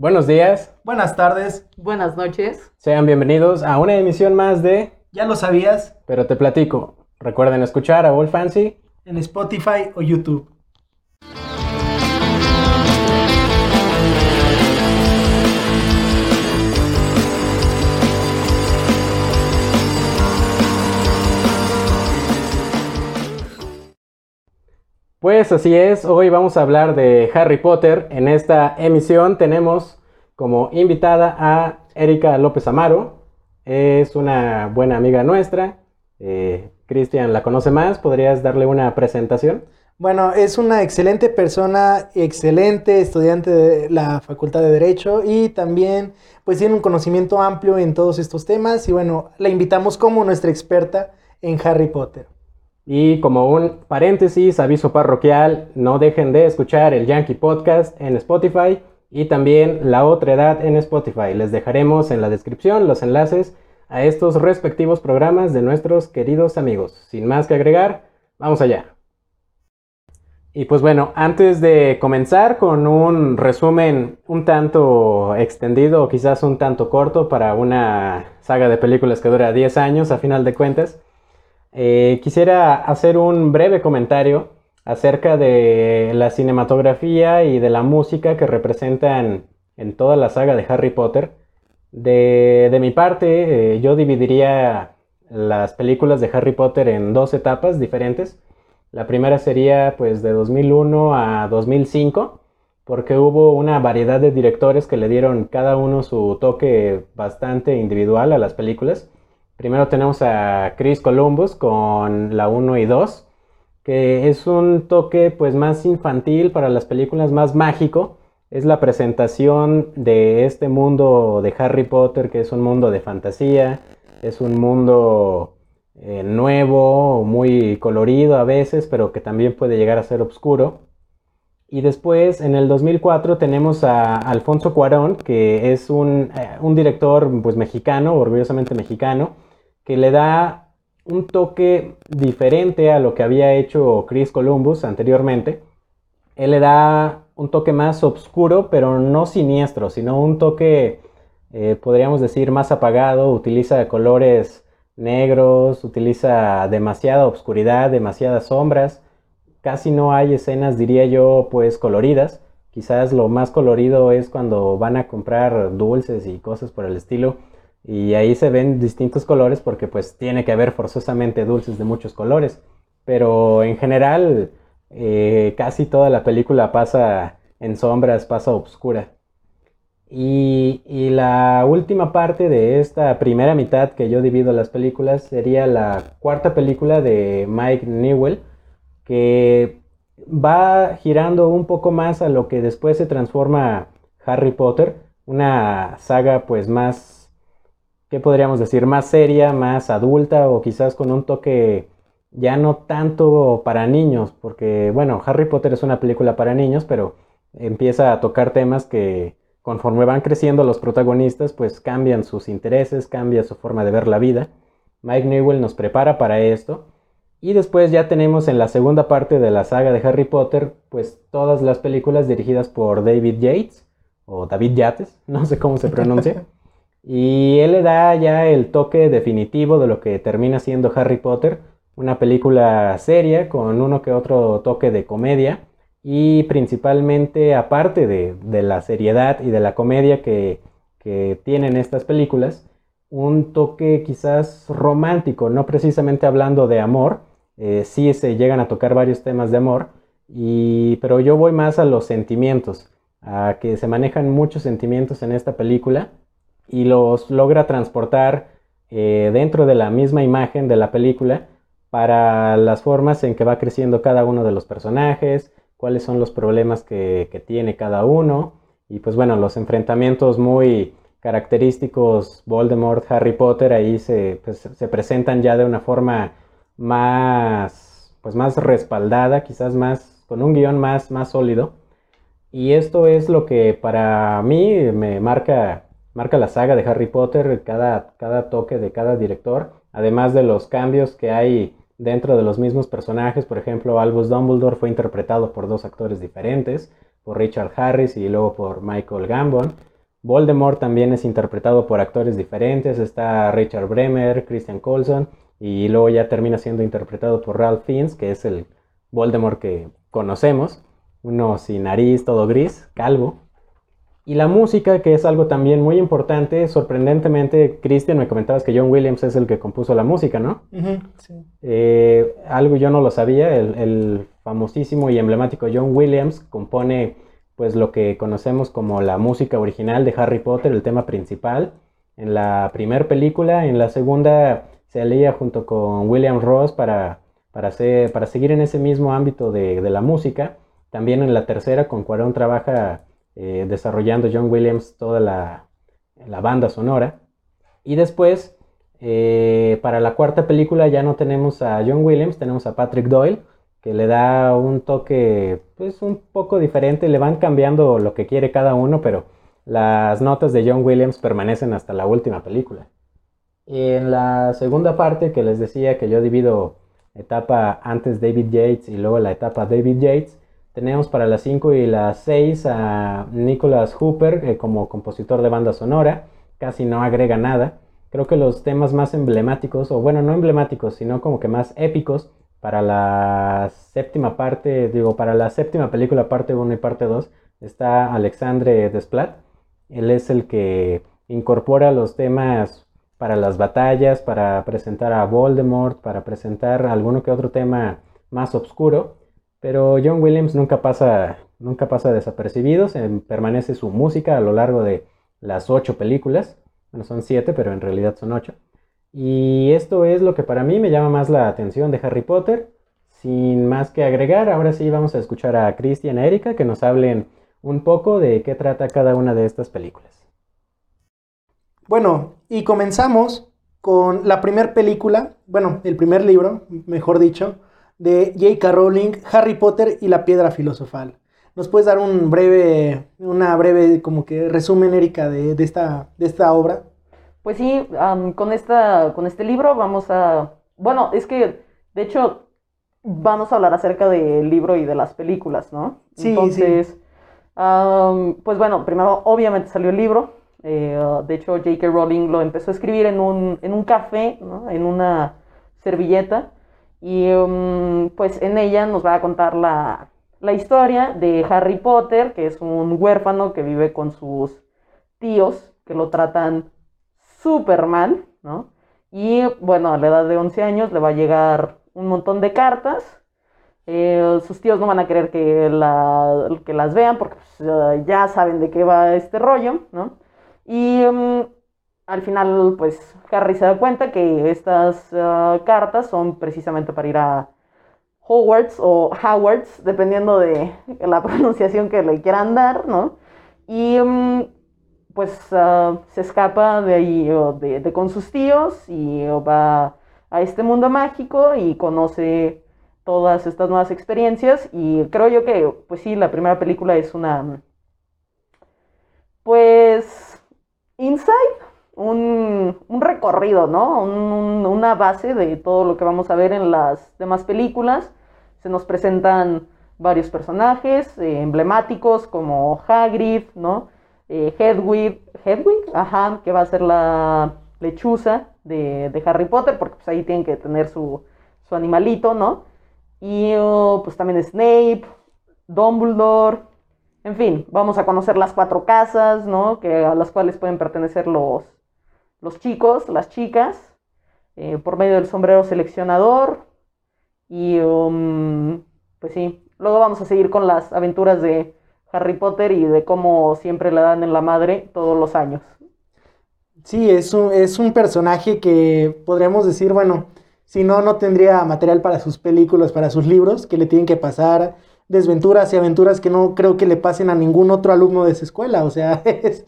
Buenos días, Buenas tardes, Buenas noches. sean bienvenidos a una emisión más de ¿ya lo sabías? Pero te platico. Recuerden escuchar a Wolf Fancy. En Spotify o YouTube. Pues así es, hoy vamos a hablar de Harry Potter. En esta emisión tenemos como invitada a Erika López Amaro. Es una buena amiga nuestra. Eh, Cristian la conoce más. ¿Podrías darle una presentación? Bueno, es una excelente persona, excelente estudiante de la Facultad de Derecho y también pues tiene un conocimiento amplio en todos estos temas y bueno, la invitamos como nuestra experta en Harry Potter. Y como un paréntesis, aviso parroquial, no dejen de escuchar el Yankee Podcast en Spotify y también La Otra Edad en Spotify. Les dejaremos en la descripción los enlaces a estos respectivos programas de nuestros queridos amigos. Sin más que agregar, vamos allá. Y pues bueno, antes de comenzar con un resumen un tanto extendido o quizás un tanto corto para una saga de películas que dura 10 años a final de cuentas, eh, quisiera hacer un breve comentario acerca de la cinematografía y de la música que representan en toda la saga de Harry Potter. De, mi parte, eh, yo dividiría las películas de Harry Potter en dos etapas diferentes. La primera sería pues de 2001 a 2005, porque hubo una variedad de directores que le dieron cada uno su toque bastante individual a las películas. Primero tenemos a Chris Columbus con la 1 y 2, que es un toque pues más infantil para las películas, más mágico. Es la presentación de este mundo de Harry Potter, que es un mundo de fantasía, es un mundo eh, nuevo, muy colorido a veces, pero que también puede llegar a ser oscuro. Y después, en el 2004, tenemos a Alfonso Cuarón, que es un, eh, un director pues, mexicano, orgullosamente mexicano, que le da un toque diferente a lo que había hecho Chris Columbus anteriormente. Él le da un toque más oscuro, pero no siniestro, sino un toque, eh, podríamos decir, más apagado. Utiliza colores negros, utiliza demasiada oscuridad, demasiadas sombras. Casi no hay escenas, diría yo, pues coloridas. Quizás lo más colorido es cuando van a comprar dulces y cosas por el estilo y ahí se ven distintos colores porque pues tiene que haber forzosamente dulces de muchos colores. Pero en general eh, casi toda la película pasa en sombras, pasa oscura. Y, y, la última parte de esta primera mitad que yo divido las películas sería la cuarta película de Mike Newell, que va girando un poco más a lo que después se transforma Harry Potter, una saga pues más ¿qué podríamos decir? Más seria, más adulta o quizás con un toque ya no tanto para niños, porque bueno, Harry Potter es una película para niños, pero empieza a tocar temas que conforme van creciendo los protagonistas, pues cambian sus intereses, cambia su forma de ver la vida. Mike Newell nos prepara para esto. Y después ya tenemos en la segunda parte de la saga de Harry Potter, pues todas las películas dirigidas por David Yates, o David Yates, no sé cómo se pronuncia. Y él le da ya el toque definitivo de lo que termina siendo Harry Potter, una película seria con uno que otro toque de comedia y principalmente aparte de, la seriedad y de la comedia que, tienen estas películas, un toque quizás romántico, no precisamente hablando de amor, eh, sí se llegan a tocar varios temas de amor, y, pero yo voy más a los sentimientos, a que se manejan muchos sentimientos en esta película y los logra transportar eh, dentro de la misma imagen de la película para las formas en que va creciendo cada uno de los personajes, cuáles son los problemas que, tiene cada uno y pues bueno, los enfrentamientos muy característicos Voldemort, Harry Potter, ahí se, pues, se presentan ya de una forma más, pues más respaldada, quizás más, con un guion más, más sólido. Y esto es lo que para mí me marca marca la saga de Harry Potter, cada, cada toque de cada director, además de los cambios que hay dentro de los mismos personajes. Por ejemplo, Albus Dumbledore fue interpretado por dos actores diferentes, por Richard Harris y luego por Michael Gambon. Voldemort también es interpretado por actores diferentes, está Richard Bremer, Christian Colson, y luego ya termina siendo interpretado por Ralph Fiennes, que es el Voldemort que conocemos, uno sin nariz, todo gris, calvo. Y la música, que es algo también muy importante, sorprendentemente, Christian, me comentabas que John Williams es el que compuso la música, ¿no? sí. Eh, algo yo no lo sabía, el, el, famosísimo y emblemático John Williams compone pues lo que conocemos como la música original de Harry Potter, el tema principal, en la primera película, en la segunda se alía junto con William Ross para, para, hacer, para seguir en ese mismo ámbito de, de, la música. También en la tercera con Cuarón trabaja eh, desarrollando John Williams toda la, banda sonora. Y después, eh, para la cuarta película ya no tenemos a John Williams, tenemos a Patrick Doyle, que le da un toque pues un poco diferente, le van cambiando lo que quiere cada uno, pero las notas de John Williams permanecen hasta la última película. En la segunda parte que les decía que yo divido etapa antes David Yates y luego la etapa David Yates, tenemos para las 5 y las 6 a Nicholas Hooper eh, como compositor de banda sonora, casi no agrega nada. Creo que los temas más emblemáticos, o bueno, no emblemáticos, sino como que más épicos, para la séptima parte, digo, para la séptima película, parte 1 y parte 2, está Alexandre Desplat. Él es el que incorpora los temas para las batallas, para presentar a Voldemort, para presentar alguno que otro tema más oscuro. Pero John Williams nunca pasa, nunca pasa desapercibido, permanece su música a lo largo de las ocho películas. Bueno, son siete, pero en realidad son ocho. Y esto es lo que para mí me llama más la atención de Harry Potter. Sin más que agregar, ahora sí vamos a escuchar a Cristian y Erika que nos hablen un poco de qué trata cada una de estas películas. Bueno, y comenzamos con la primera película, bueno, el primer libro, mejor dicho, de J.K. Rowling, Harry Potter y la Piedra Filosofal. ¿Nos puedes dar un breve, una breve como que resumen, Erika, de, esta, de esta obra? Pues sí, con, esta, con este libro vamos a... Bueno, es que, de hecho, vamos a hablar acerca del libro y de las películas, ¿no? Sí, Entonces, pues bueno, primero obviamente salió el libro, eh, de hecho, J.K. Rowling lo empezó a escribir en un, en un café, en una servilleta. Y um, pues en ella nos va a contar la, la, historia de Harry Potter, que es un huérfano que vive con sus tíos, que lo tratan súper mal, ¿no? Y bueno, a la edad de 11 años le va a llegar un montón de cartas. Eh, sus tíos no van a querer que, la, que las vean porque pues, ya saben de qué va este rollo, ¿no? Y mm, al final, pues Harry se da cuenta que estas ah, cartas son precisamente para ir a Hogwarts o Howards, dependiendo de la pronunciación que le quieran dar, ¿no? Y mm, pues ah, se escapa de ahí de, con sus tíos y va a este mundo mágico y conoce todas estas nuevas experiencias y creo yo que pues sí, la primera película es una pues Inside, un, recorrido, ¿no? una base de todo lo que vamos a ver en las demás películas. Se nos presentan varios personajes eh, emblemáticos como Hagrid, ¿no? Eh, Hedwig, Hedwig, ajá, que va a ser la lechuza de, Harry Potter, porque pues ahí tienen que tener su, su animalito, ¿no? Y oh, pues también Snape, Dumbledore, en fin, vamos a conocer las cuatro casas, ¿no? Que, a las cuales pueden pertenecer los, los chicos, las chicas, eh, por medio del sombrero seleccionador. Y, um, pues sí, luego vamos a seguir con las aventuras de Harry Potter y de cómo siempre le dan en la madre todos los años. Sí, es un, es un personaje que podríamos decir, bueno, si no, no tendría material para sus películas, para sus libros, que le tienen que pasar desventuras y aventuras que no creo que le pasen a ningún otro alumno de esa escuela. O sea, es,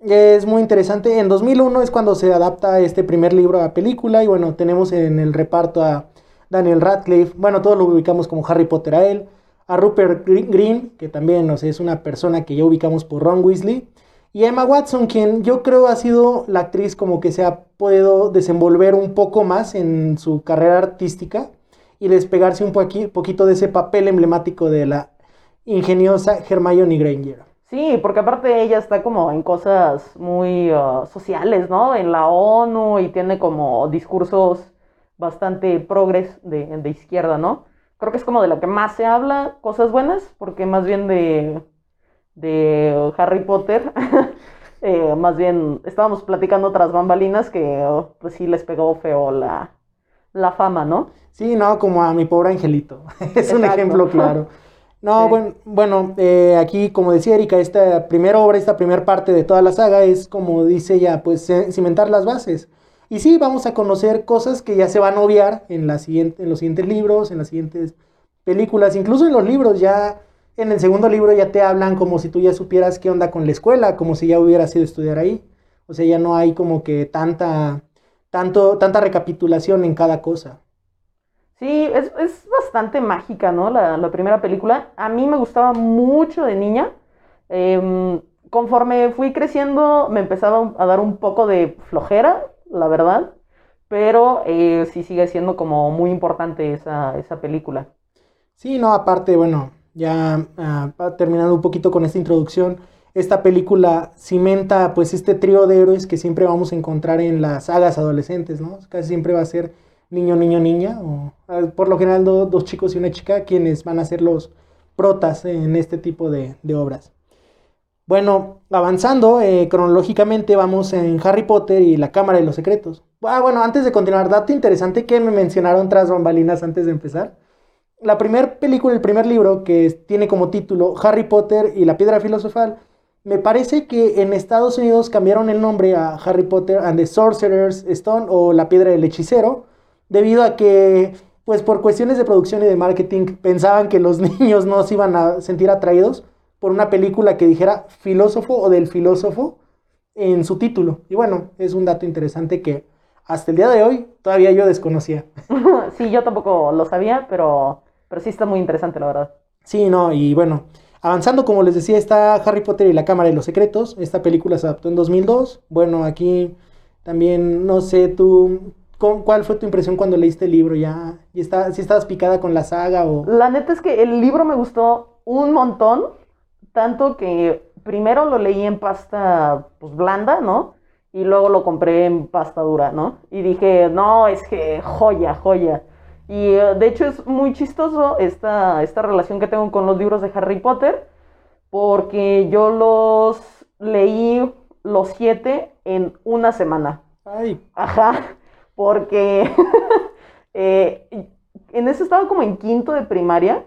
es muy interesante. En 2001 es cuando se adapta este primer libro a película y bueno, tenemos en el reparto a Daniel Radcliffe, bueno, todos lo ubicamos como Harry Potter a él, a Rupert Green, que también no sé, es una persona que ya ubicamos por Ron Weasley, y Emma Watson, quien yo creo ha sido la actriz como que se ha podido desenvolver un poco más en su carrera artística y despegarse un poquito de ese papel emblemático de la ingeniosa Hermione Granger. Sí, porque aparte ella está como en cosas muy uh, sociales, ¿no? En la ONU y tiene como discursos bastante progres de, de izquierda, ¿no? Creo que es como de lo que más se habla, cosas buenas, porque más bien de, de Harry Potter, eh, más bien estábamos platicando otras bambalinas que oh, pues sí les pegó feo la, la fama, ¿no? Sí, no, como a mi pobre angelito. es un ejemplo claro. No, Sí. bueno, bueno eh, aquí, como decía Erika, esta primera obra, esta primera parte de toda la saga es, como dice ella, pues cimentar las bases. Y sí, vamos a conocer cosas que ya se van a obviar en, la siguiente, en los siguientes libros, en las siguientes películas, incluso en los libros ya, en el segundo libro ya te hablan como si tú ya supieras qué onda con la escuela, como si ya hubieras ido a estudiar ahí. O sea, ya no hay como que tanta, tanto, tanta recapitulación en cada cosa. Sí, es, es bastante mágica, ¿no? La, la primera película. A mí me gustaba mucho de niña. Em, conforme fui creciendo, me empezaba a dar un poco de flojera, la verdad. Pero eh, sí sigue siendo como muy importante esa, esa película. Sí, no, aparte, bueno, ya ah, terminando un poquito con esta introducción, esta película cimenta pues este trío de héroes que siempre vamos a encontrar en las sagas adolescentes, ¿no? Casi siempre va a ser niño, niño, niña, o por lo general do- dos chicos y una chica quienes van a ser los protas en este tipo de, obras. Bueno, avanzando eh, cronológicamente vamos en Harry Potter y la Cámara de los Secretos. Ah, bueno, antes de continuar, dato interesante que me mencionaron tras bambalinas antes de empezar. La primera película, el primer libro que tiene como título Harry Potter y la Piedra Filosofal, me parece que en Estados Unidos cambiaron el nombre a Harry Potter and the Sorcerer's Stone o la Piedra del Hechicero, debido a que, pues por cuestiones de producción y de marketing, pensaban que los niños no se iban a sentir atraídos por una película que dijera filósofo o del filósofo en su título. Y bueno, es un dato interesante que hasta el día de hoy todavía yo desconocía. sí, yo tampoco lo sabía, pero, pero sí está muy interesante, la verdad. Sí, no, y bueno, avanzando, como les decía, está Harry Potter y la Cámara de los Secretos. Esta película se adaptó en 2002. Bueno, aquí también, no sé, tú, ¿cu- ¿cuál fue tu impresión cuando leíste el libro? ¿Ya, y está, si estabas picada con la saga o...? La neta es que el libro me gustó un montón, tanto que primero lo leí en pasta pues blanda, ¿no? Y luego lo compré en pasta dura, ¿no? Y dije, no, es que joya, joya. Y eh, de hecho es muy chistoso esta, esta relación que tengo con los libros de Harry Potter, porque yo los leí los siete en una semana. Ay, Ajá, porque eh, en eso estaba como en quinto de primaria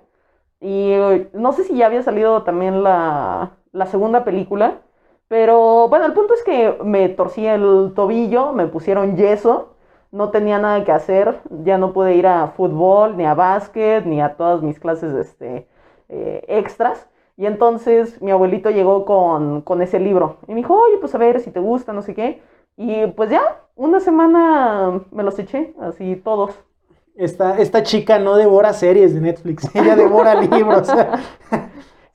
y eh, no sé si ya había salido también la, la segunda película, pero bueno, el punto es que me torcí el tobillo, me pusieron yeso, no tenía nada que hacer, ya no pude ir a fútbol, ni a básquet, ni a todas mis clases este, eh, extras. Y entonces mi abuelito llegó con, con ese libro y me dijo, oye, pues a ver si te gusta, no sé qué. Y pues ya, una semana me los eché, así todos. esta, esta chica no devora series de Netflix, ella devora libros.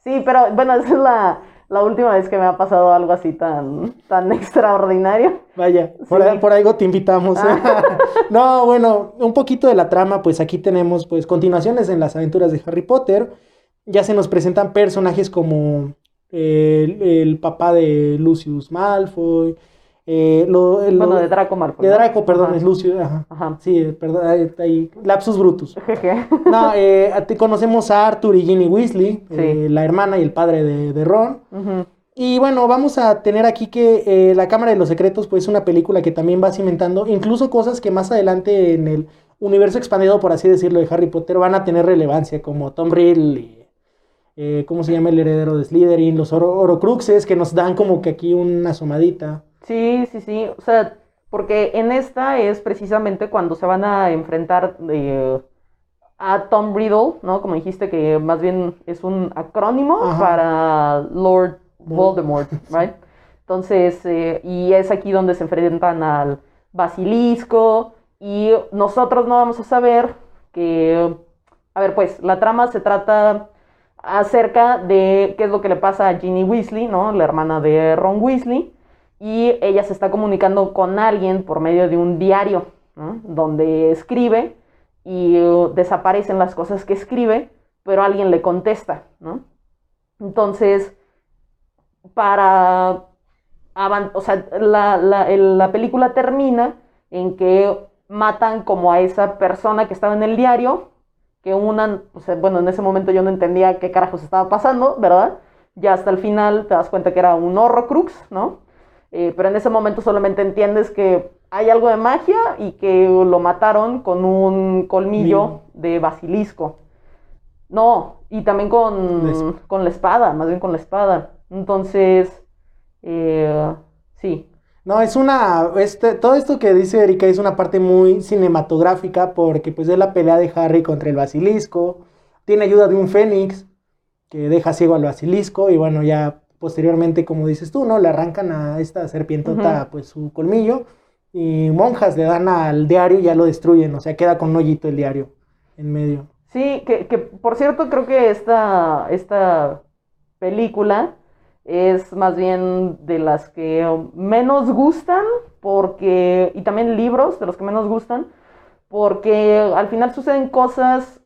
Sí, pero bueno, esa es la, la última vez que me ha pasado algo así tan, tan extraordinario. Vaya, por, Sí. por algo te invitamos. no, bueno, un poquito de la trama, pues aquí tenemos pues continuaciones en las aventuras de Harry Potter. Ya se nos presentan personajes como el, el papá de Lucius Malfoy, eh, lo- el- Bueno, de Draco Malfoy. de ¿no? Draco, perdón, Ajá. es Lucius, ajá. Ajá. Sí, perdón, ahí, ahí, lapsus brutus. Jeje. No, eh, conocemos a Arthur y Ginny Weasley, Sí. eh, la hermana y el padre de, de Ron. Y bueno, vamos a tener aquí que eh, La Cámara de los Secretos, pues es una película que también va cimentando incluso cosas que más adelante en el universo expandido, por así decirlo, de Harry Potter van a tener relevancia, como Tom Riddle, y, eh, ¿cómo se llama el heredero de Slytherin? Los Oro- Horocruxes, que nos dan como que aquí una asomadita. Sí, sí, sí. O sea, porque en esta es precisamente cuando se van a enfrentar eh, a Tom Riddle, ¿no? Como dijiste que más bien es un acrónimo Ajá. para Lord Voldemort, ¿right? Entonces, eh, y es aquí donde se enfrentan al basilisco y nosotros no vamos a saber que, a ver, pues la trama se trata acerca de qué es lo que le pasa a Ginny Weasley, ¿no? La hermana de Ron Weasley y ella se está comunicando con alguien por medio de un diario, ¿no? donde escribe y uh, desaparecen las cosas que escribe, pero alguien le contesta, ¿no? Entonces, para... O sea, la, la- la película termina en que matan como a esa persona que estaba en el diario, que unan, o bueno, en ese momento yo no entendía qué carajos estaba pasando, ¿verdad? Ya hasta el final te das cuenta que era un Horrocrux, ¿no? Eh, pero en ese momento solamente entiendes que hay algo de magia y que lo mataron con un colmillo de basilisco. No, y también con, con la espada, más bien con la espada. Entonces, eh, sí. No, es una, este, todo esto que dice Erika es una parte muy cinematográfica porque pues es la pelea de Harry contra el basilisco, tiene ayuda de un fénix que deja ciego al basilisco y bueno, ya posteriormente, como dices tú, ¿no? Le arrancan a esta serpientota pues su colmillo y monjas le dan al diario y ya lo destruyen, o sea, queda con un hoyito el diario en medio. Sí, que, que, por cierto creo que esta, esta película es más bien de las que menos gustan, porque, y también libros de los que menos gustan, porque al final suceden cosas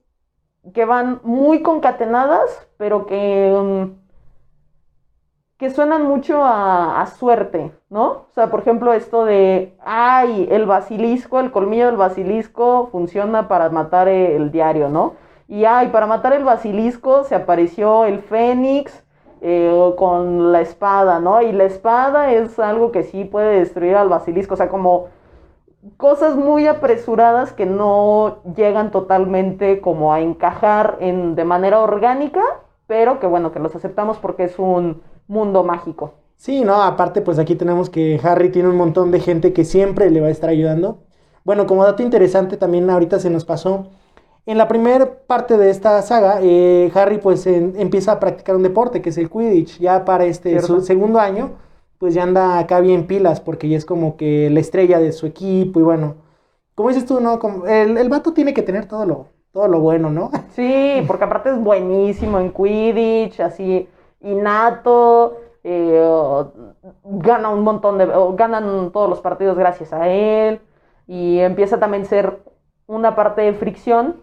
que van muy concatenadas, pero que, mm, que suenan mucho a, a suerte, ¿no? O sea, por ejemplo, esto de, ay, el basilisco, el colmillo del basilisco funciona para matar el diario, ¿no? Y ay, para matar el basilisco se apareció el fénix eh, con la espada, ¿no? Y la espada es algo que sí puede destruir al basilisco, o sea, como cosas muy apresuradas que no llegan totalmente como a encajar en, de manera orgánica, pero que bueno, que los aceptamos porque es un mundo mágico. Sí, no, aparte pues aquí tenemos que Harry tiene un montón de gente que siempre le va a estar ayudando. Bueno, como dato interesante también ahorita se nos pasó, en la primera parte de esta saga, eh, Harry pues en- empieza a practicar un deporte que es el Quidditch. Ya para este su segundo año, pues ya anda acá bien pilas porque ya es como que la estrella de su equipo y bueno, como dices tú, ¿no? Como el, el vato tiene que tener todo lo, todo lo bueno, ¿no? Sí, porque aparte es buenísimo en Quidditch, así innato, eh, gana un montón de, ganan todos los partidos gracias a él y empieza también a ser una parte de fricción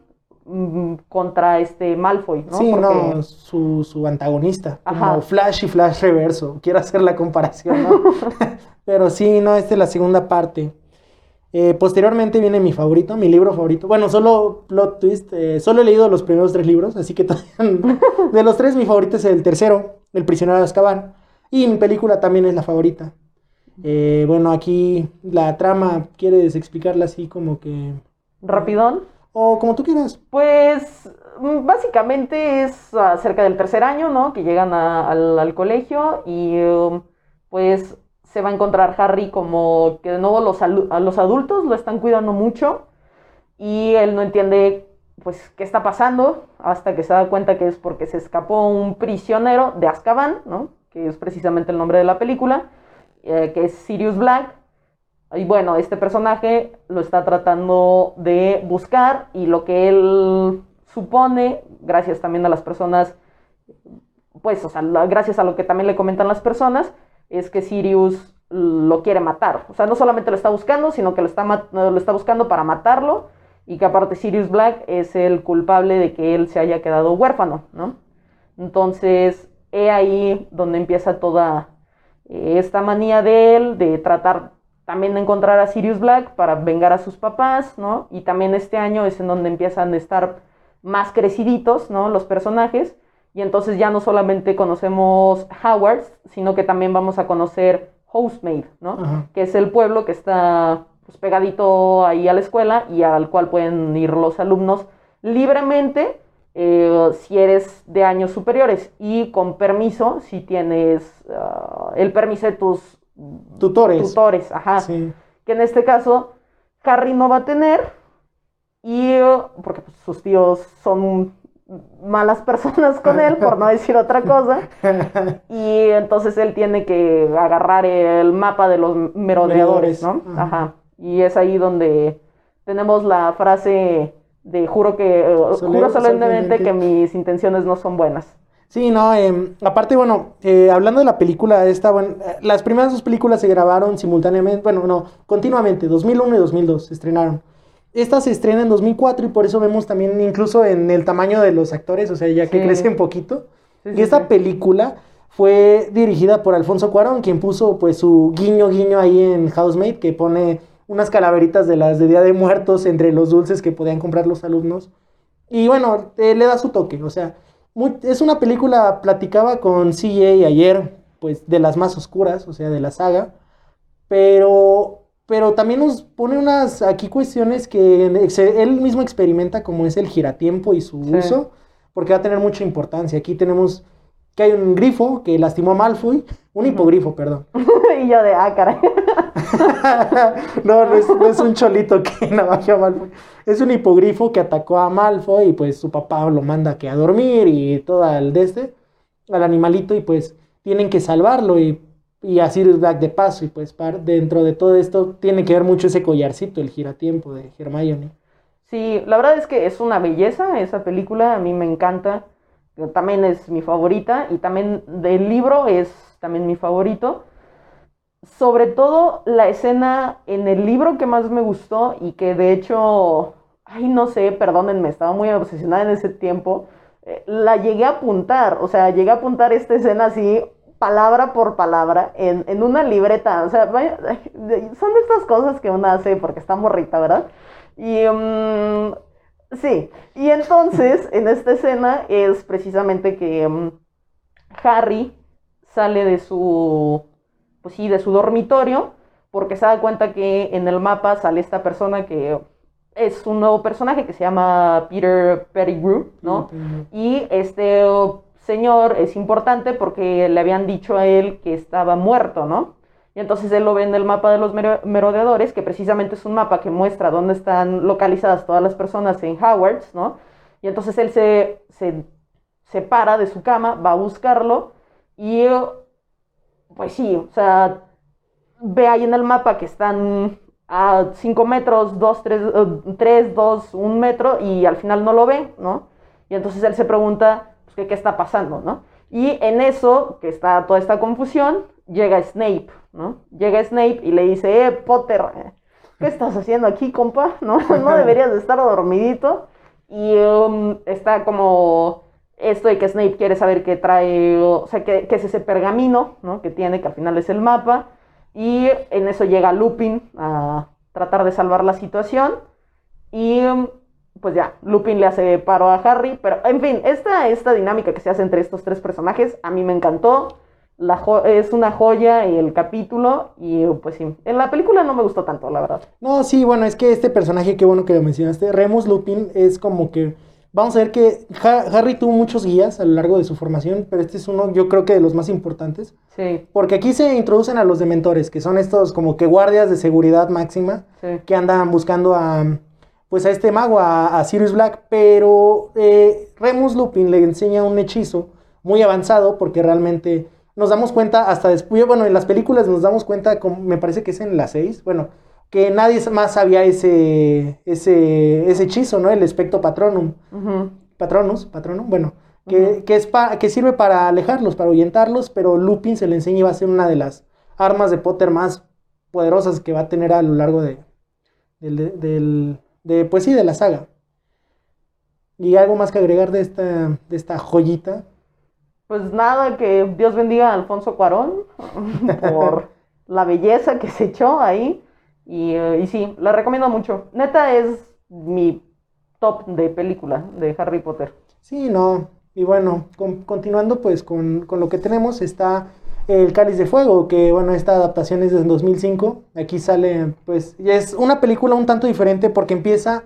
mm, contra este Malfoy, ¿no? sí, Porque- no, su, su antagonista, como. Flash y Flash Reverso, quiero hacer la comparación, ¿no? Pero sí, no, esta es la segunda parte. Eh, posteriormente viene mi favorito, mi libro favorito. Bueno, solo plot twist, eh, solo he leído los primeros tres libros, así que todavía- de los tres mi favorito es el tercero, El prisionero de Azkaban, y mi película también es la favorita. Eh, bueno, aquí la trama, ¿quieres explicarla así como que... Rapidón. O como tú quieras. Pues mm, básicamente es acerca del tercer año, ¿no? Que llegan a- al, al colegio y um, pues se va a encontrar Harry como que de nuevo los, a los adultos lo están cuidando mucho y él no entiende pues qué está pasando hasta que se da cuenta que es porque se escapó un prisionero de Azkaban, ¿no? Que es precisamente el nombre de la película, eh, que es Sirius Black. Y bueno, este personaje lo está tratando de buscar y lo que él supone, gracias también a las personas, pues, o sea, gracias a lo que también le comentan las personas, es que Sirius lo quiere matar. O sea, no solamente lo está buscando, sino que lo está, lo está buscando para matarlo y que aparte Sirius Black es el culpable de que él se haya quedado huérfano, ¿no? Entonces, he ahí donde empieza toda eh, esta manía de él de tratar también de encontrar a Sirius Black para vengar a sus papás, ¿no? Y también este año es en donde empiezan a estar más creciditos, ¿no? Los personajes. Y entonces ya no solamente conocemos Howard, sino que también vamos a conocer Housemaid, ¿no? Ajá. Que es el pueblo que está pues, pegadito ahí a la escuela y al cual pueden ir los alumnos libremente eh, si eres de años superiores y con permiso si tienes ah, el permiso de tus Tutores. tutores, ajá. Sí. Que en este caso Harry no va a tener y porque pues, sus tíos son malas personas con él, por no decir otra cosa. Y entonces él tiene que agarrar el mapa de los merodeadores, ¿no? ajá. Ajá. Y es ahí donde tenemos la frase de juro que eh, juro solemnemente solemnemente. que mis intenciones no son buenas. Sí, no, em, aparte, bueno, eh, hablando de la película esta, bueno, eh, las primeras dos películas se grabaron simultáneamente, bueno, no, continuamente, 2001 y 2002 se estrenaron. Esta se estrena en 2004 y por eso vemos también incluso en el tamaño de los actores, o sea, ya que Sí. crecen poquito. Sí, y esta película fue dirigida por Alfonso Cuarón, quien puso pues su guiño guiño ahí en Housemate, que pone unas calaveritas de las de Día de Muertos entre los dulces que podían comprar los alumnos. Y bueno, eh, le da su toque, o sea, muy- es una película, platicaba con CJ ayer, pues de las más oscuras, o sea, de la saga, pero, pero también nos pone unas aquí cuestiones que él mismo experimenta, como es el giratiempo y su Sí. uso, porque va a tener mucha importancia. Aquí tenemos que hay un grifo que lastimó a Malfoy, un hipogrifo, perdón. y yo de, ah, caray. no, no es, no es un cholito que navaja a Malfoy. Es un hipogrifo que atacó a Malfoy y pues su papá lo manda que a dormir y todo el de este, al animalito y pues tienen que salvarlo y, y a Sirius Black de paso y pues dentro de todo esto tiene que ver mucho ese collarcito, el giratiempo de Hermione. Sí, la verdad es que es una belleza esa película, a mí me encanta, también es mi favorita y también del libro es también mi favorito. Sobre todo la escena en el libro que más me gustó y que de hecho, ay no sé, perdónenme, estaba muy obsesionada en ese tiempo, eh, la llegué a apuntar, o sea, llegué a apuntar esta escena así palabra por palabra en, en una libreta, o sea, vaya- son de estas cosas que uno hace porque está morrita, ¿verdad? Y mm, sí, y entonces en esta escena es precisamente que mm, Harry sale de su, pues sí, de su dormitorio, porque se da cuenta que en el mapa sale esta persona que es un nuevo personaje que se llama Peter Pettigrew, ¿no? Y este señor es importante porque le habían dicho a él que estaba muerto, ¿no? Y entonces él lo ve en el mapa de los mero- merodeadores, que precisamente es un mapa que muestra dónde están localizadas todas las personas en Howards, ¿no? Y entonces él se, se, de su cama, va a buscarlo y, pues sí, o sea, ve ahí en el mapa que están a 5 metros, 2, 3, 2, 1 metro y al final no lo ve, ¿no? Y entonces él se pregunta, ¿qué, está pasando, no? Y en eso, que está toda esta confusión, llega Snape, ¿no? Llega Snape y le dice, eh, Potter, ¿qué estás haciendo aquí, compa? ¿No, deberías de estar dormidito. Y um, está como esto de que Snape quiere saber qué trae, o sea, qué, qué es ese pergamino, ¿no? Que tiene, que al final es el mapa. Y en eso llega Lupin a tratar de salvar la situación. Y um, pues ya, Lupin le hace paro a Harry. Pero en fin, esta, esta dinámica que se hace entre estos tres personajes a mí me encantó. La es una joya el capítulo. Y pues sí, en la película no me gustó tanto, la verdad. No, sí, bueno, es que este personaje, qué bueno que lo mencionaste, Remus Lupin, es como que, vamos a ver que Ha- Harry tuvo muchos guías a lo largo de su formación, pero este es uno, yo creo que de los más importantes, Sí, porque aquí se introducen a los dementores, que son estos como que guardias de seguridad máxima, sí. que andan buscando a, pues a este mago, a, a Sirius Black, pero eh, Remus Lupin le enseña un hechizo muy avanzado, porque realmente nos damos cuenta hasta después, bueno, en las películas nos damos cuenta, me parece que es en las seis, bueno, que nadie más sabía ese, ese, ese hechizo, ¿no? El espectro patronum, Ujú. patronus, patronum, bueno, que, es pa- que sirve para alejarlos, para ahuyentarlos, pero Lupin se le enseña y va a ser una de las armas de Potter más poderosas que va a tener a lo largo de, del, del- de, pues sí, de la saga. ¿Y algo más que agregar de esta, de esta joyita? Pues nada, que Dios bendiga a Alfonso Cuarón por la belleza que se echó ahí. Y, eh, y sí, la recomiendo mucho. Neta es mi top de película de Harry Potter. Sí, no. Y bueno, con- continuando pues con, con lo que tenemos está El Cáliz de Fuego, que bueno, esta adaptación es de 2005. Aquí sale pues, y es una película un tanto diferente porque empieza,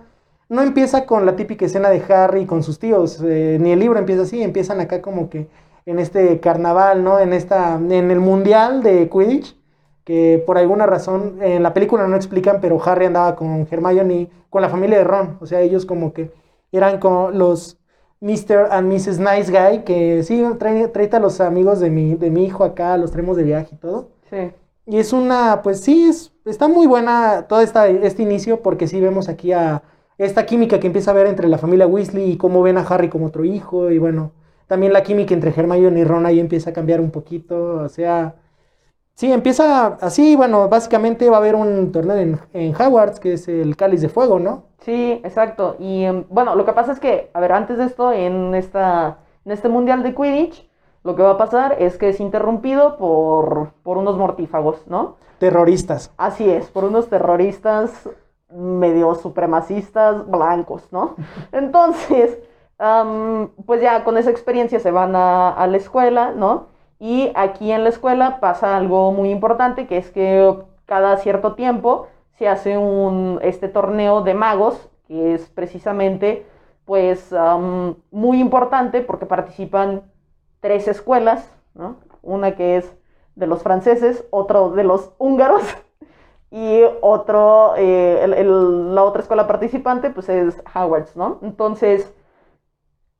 no empieza con la típica escena de Harry con sus tíos, eh, ni el libro empieza así, empiezan acá como que en este carnaval, ¿no? En esta, en el mundial de Quidditch, que por alguna razón en la película no explican, pero Harry andaba con Hermione, con la familia de Ron, o sea, ellos como que eran como los Mr. and Mrs. Nice Guy, que sí, trae, tráete a los amigos de mi, de mi hijo acá, los traemos de viaje y todo. Sí. Y es una, pues sí, es, está muy buena todo esta, este inicio porque sí vemos aquí a esta química que empieza a ver entre la familia Weasley y cómo ven a Harry como otro hijo y bueno, también la química entre Hermione y Ron ahí empieza a cambiar un poquito, o sea, sí, empieza así, bueno, básicamente va a haber un torneo en, en Hogwarts que es el Cáliz de Fuego, ¿no? Sí, exacto. Y em, bueno, lo que pasa es que, a ver, antes de esto, en esta, en este mundial de Quidditch, lo que va a pasar es que es interrumpido por, por unos mortífagos, ¿no? Terroristas. Así es, por unos terroristas medio supremacistas blancos, ¿no? Entonces, am, pues ya con esa experiencia se van a, a la escuela, ¿no? Y aquí en la escuela pasa algo muy importante, que es que cada cierto tiempo se hace un, este torneo de magos, que es precisamente, pues, muy importante porque participan tres escuelas, ¿no? Una que es de los franceses, otro de los húngaros y otro, eh, el- el- la otra escuela participante, pues es Howard's, ¿no? Entonces,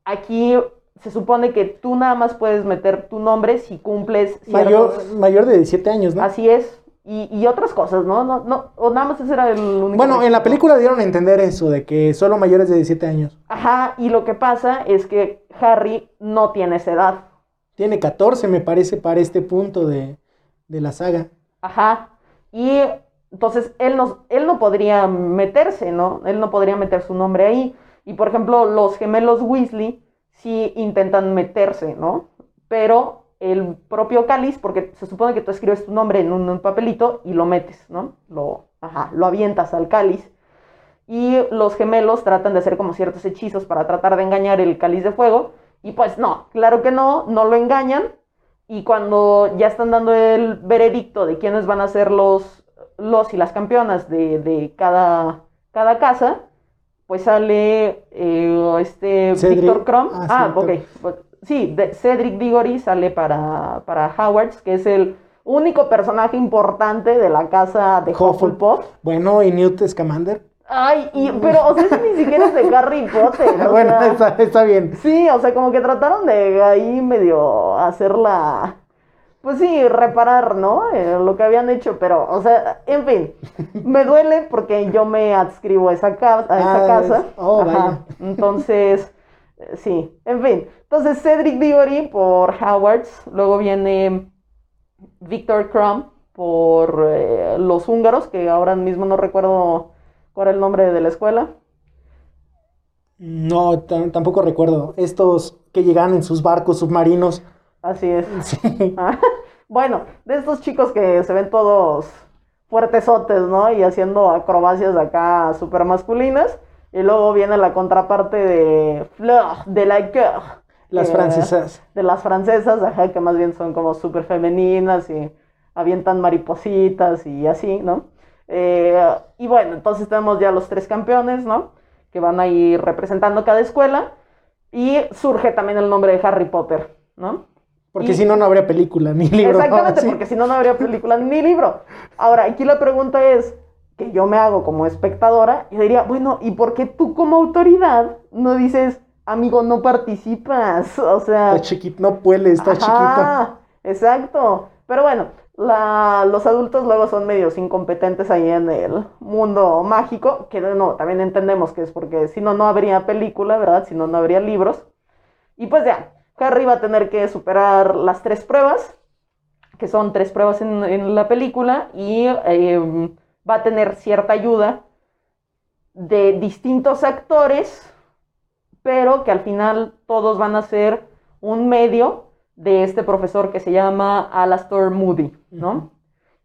aquí se supone que tú nada más puedes meter tu nombre si cumples Mayor, ciertos... mayor de 17 años, ¿no? Así es. Y, y otras cosas, ¿no? No, no, o nada más ese era el único. Bueno, en la película dieron a entender eso, de que solo mayores de 17 años. Ajá, y lo que pasa es que Harry no tiene esa edad. Tiene 14, me parece, para este punto de, de la saga. Ajá. Y entonces él no, él no podría meterse, ¿no? Él no podría meter su nombre ahí. Y por ejemplo, los gemelos Weasley sí intentan meterse, ¿no? Pero el propio cáliz, porque se supone que tú escribes tu nombre en un, un papelito y lo metes, ¿no? Lo, ajá, lo avientas al cáliz. Y los gemelos tratan de hacer como ciertos hechizos para tratar de engañar el cáliz de fuego. Y pues no, claro que no, no lo engañan. Y cuando ya están dando el veredicto de quiénes van a ser los, los y las campeonas de, de cada, cada casa, pues sale eh, este Cedric. Víctor Crumb. Ah, Ah, ok. Sí, de- Cedric Diggory sale para, para Howards, que es el único personaje importante de la casa de Hufflepuff. Bueno, y Newt Scamander. Ay, y, pero, o sea, ese ni siquiera es de Harry Potter. bueno, sea, está, está bien. Sí, o sea, como que trataron de ahí medio hacerla, pues sí, reparar, ¿no? Eh, lo que habían hecho, pero, o sea, en fin, me duele porque yo me adscribo a esa, ca- a esa Ah, casa. es- oh, vaya. Entonces, eh, sí, en fin. Entonces, Cedric Diggory por Howards, luego viene Victor Crumb por eh, los húngaros, que ahora mismo no recuerdo cuál era el nombre de la escuela. No, tam- tampoco recuerdo. Estos que llegan en sus barcos submarinos. Así es. Sí. Ah, bueno, de estos chicos que se ven todos fuertesotes, ¿no? Y haciendo acrobacias acá súper masculinas. Y luego viene la contraparte de Fleur de la Coeur. Las francesas. De las francesas, ajá, que más bien son como súper femeninas y avientan maripositas y así, ¿no? Eh, y bueno, entonces tenemos ya los tres campeones, ¿no? Que van a ir representando cada escuela. Y surge también el nombre de Harry Potter, ¿no? Porque Y- si no, no habría película ni libro. Exactamente, porque si no, no habría película ni libro. Ahora, aquí la pregunta es, que yo me hago como espectadora, yo diría, bueno, ¿y por qué tú como autoridad no dices, amigo, no participas? O sea... Está chiquito, no puede, está chiquito. Ajá, exacto. Pero bueno, la- los adultos luego son medios incompetentes ahí en el mundo mágico, que no, también entendemos que es porque si no, no habría película, ¿verdad? Si no, no habría libros. Y pues ya, Harry va a tener que superar las tres pruebas, que son tres pruebas en, en la película, y eh, va a tener cierta ayuda de distintos actores, pero que al final todos van a ser un medio de este profesor que se llama Alastor Moody, ¿no?